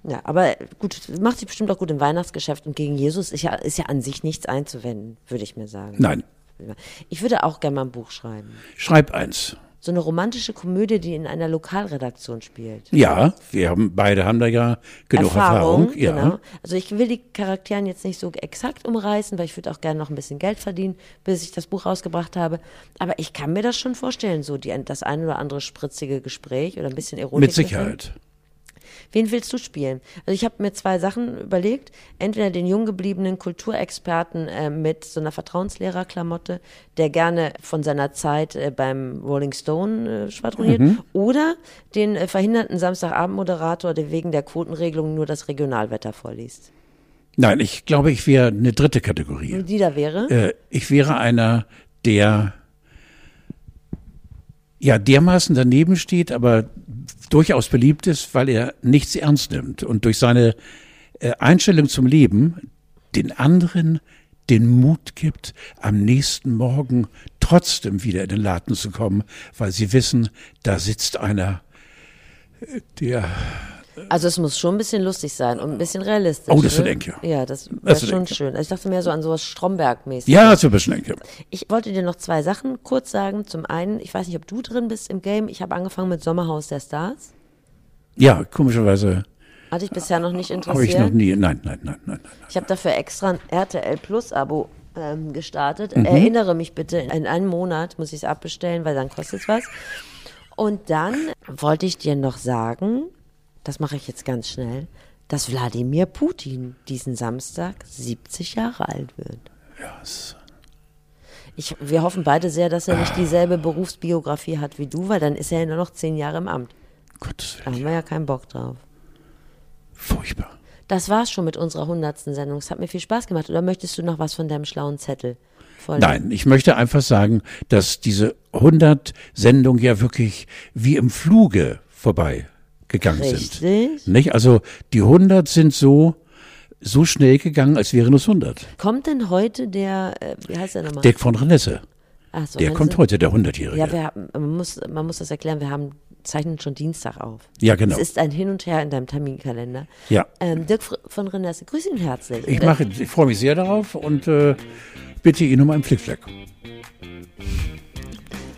Ja, aber gut, macht sich bestimmt auch gut im Weihnachtsgeschäft und gegen Jesus ist ja, ist ja an sich nichts einzuwenden, würde ich mir sagen. nein. Ich würde auch gerne mal ein Buch schreiben. Schreib eins. So eine romantische Komödie, die in einer Lokalredaktion spielt. Ja, wir haben beide haben da ja genug Erfahrung. ja. genau. Also ich will die Charakteren jetzt nicht so exakt umreißen, weil ich würde auch gerne noch ein bisschen Geld verdienen, bis ich das Buch rausgebracht habe. Aber ich kann mir das schon vorstellen, so die, das ein oder andere spritzige Gespräch oder ein bisschen Erotik. Mit Sicherheit. Wen willst du spielen? Also ich habe mir zwei Sachen überlegt. Entweder den jung gebliebenen Kulturexperten äh, mit so einer Vertrauenslehrerklamotte, der gerne von seiner Zeit äh, beim Rolling Stone äh, schwadroniert, Mhm. oder den äh, verhinderten Samstagabendmoderator, der wegen der Quotenregelung nur das Regionalwetter vorliest. Nein, ich glaube, ich wäre eine dritte Kategorie. Die da wäre? Äh, ich wäre einer, der ja dermaßen daneben steht, aber durchaus beliebt ist, weil er nichts ernst nimmt. Und durch seine äh, Einstellung zum Leben den anderen den Mut gibt, am nächsten Morgen trotzdem wieder in den Laden zu kommen, weil sie wissen, da sitzt einer, äh, der Also es muss schon ein bisschen lustig sein und ein bisschen realistisch. Oh, das ne? wird eng, ja. Das wäre Das wird schon schön. Also ich dachte mehr so an sowas Stromberg-mäßig. ja, so ein bisschen denke. Ich wollte dir noch zwei Sachen kurz sagen. Zum einen, ich weiß nicht, ob du drin bist im Game. Ich habe angefangen mit Sommerhaus der Stars. Ja, komischerweise Hatte ich bisher noch nicht habe ich interessiert. noch nie. Nein, nein, nein, nein, nein. Ich habe dafür extra ein RTL Plus Abo ähm, gestartet. Mhm. Erinnere mich bitte, in einem Monat muss ich es abbestellen, weil dann kostet es was. Und dann wollte ich dir noch sagen, das mache ich jetzt ganz schnell, dass Wladimir Putin diesen Samstag 70 Jahre alt wird. Ja, es- Ich, wir hoffen beide sehr, dass er nicht dieselbe Berufsbiografie hat wie du, weil dann ist er ja nur noch zehn Jahre im Amt. Gottes Da Willen. haben wir ja keinen Bock drauf. Furchtbar. Das war's schon mit unserer hundertsten Sendung. Es hat mir viel Spaß gemacht. Oder möchtest du noch was von deinem schlauen Zettel vorlesen? Nein, ich möchte einfach sagen, dass diese 100 Sendungen ja wirklich wie im Fluge vorbei gegangen sind. Richtig. Nicht? Also die 100 sind so so schnell gegangen, als wären es 100. Kommt denn heute der, äh, wie heißt der nochmal? Dirk von Renesse, Ach so, der kommt heute, der 100-Jährige. Ja, wir haben, man, muss, man muss das erklären, wir haben zeichnen schon Dienstag auf. Ja, genau. Es ist ein Hin und Her in deinem Terminkalender. Ja. Ähm, Dirk von Renesse, grüß ihn herzlich. Ich mache, ich freue mich sehr darauf und äh, bitte ihn um einen Flickflack.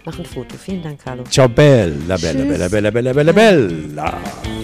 Mach ein Foto. Vielen Dank, Carlo. Ciao bella, bella, Tschüss. bella, bella, bella, bella, bella.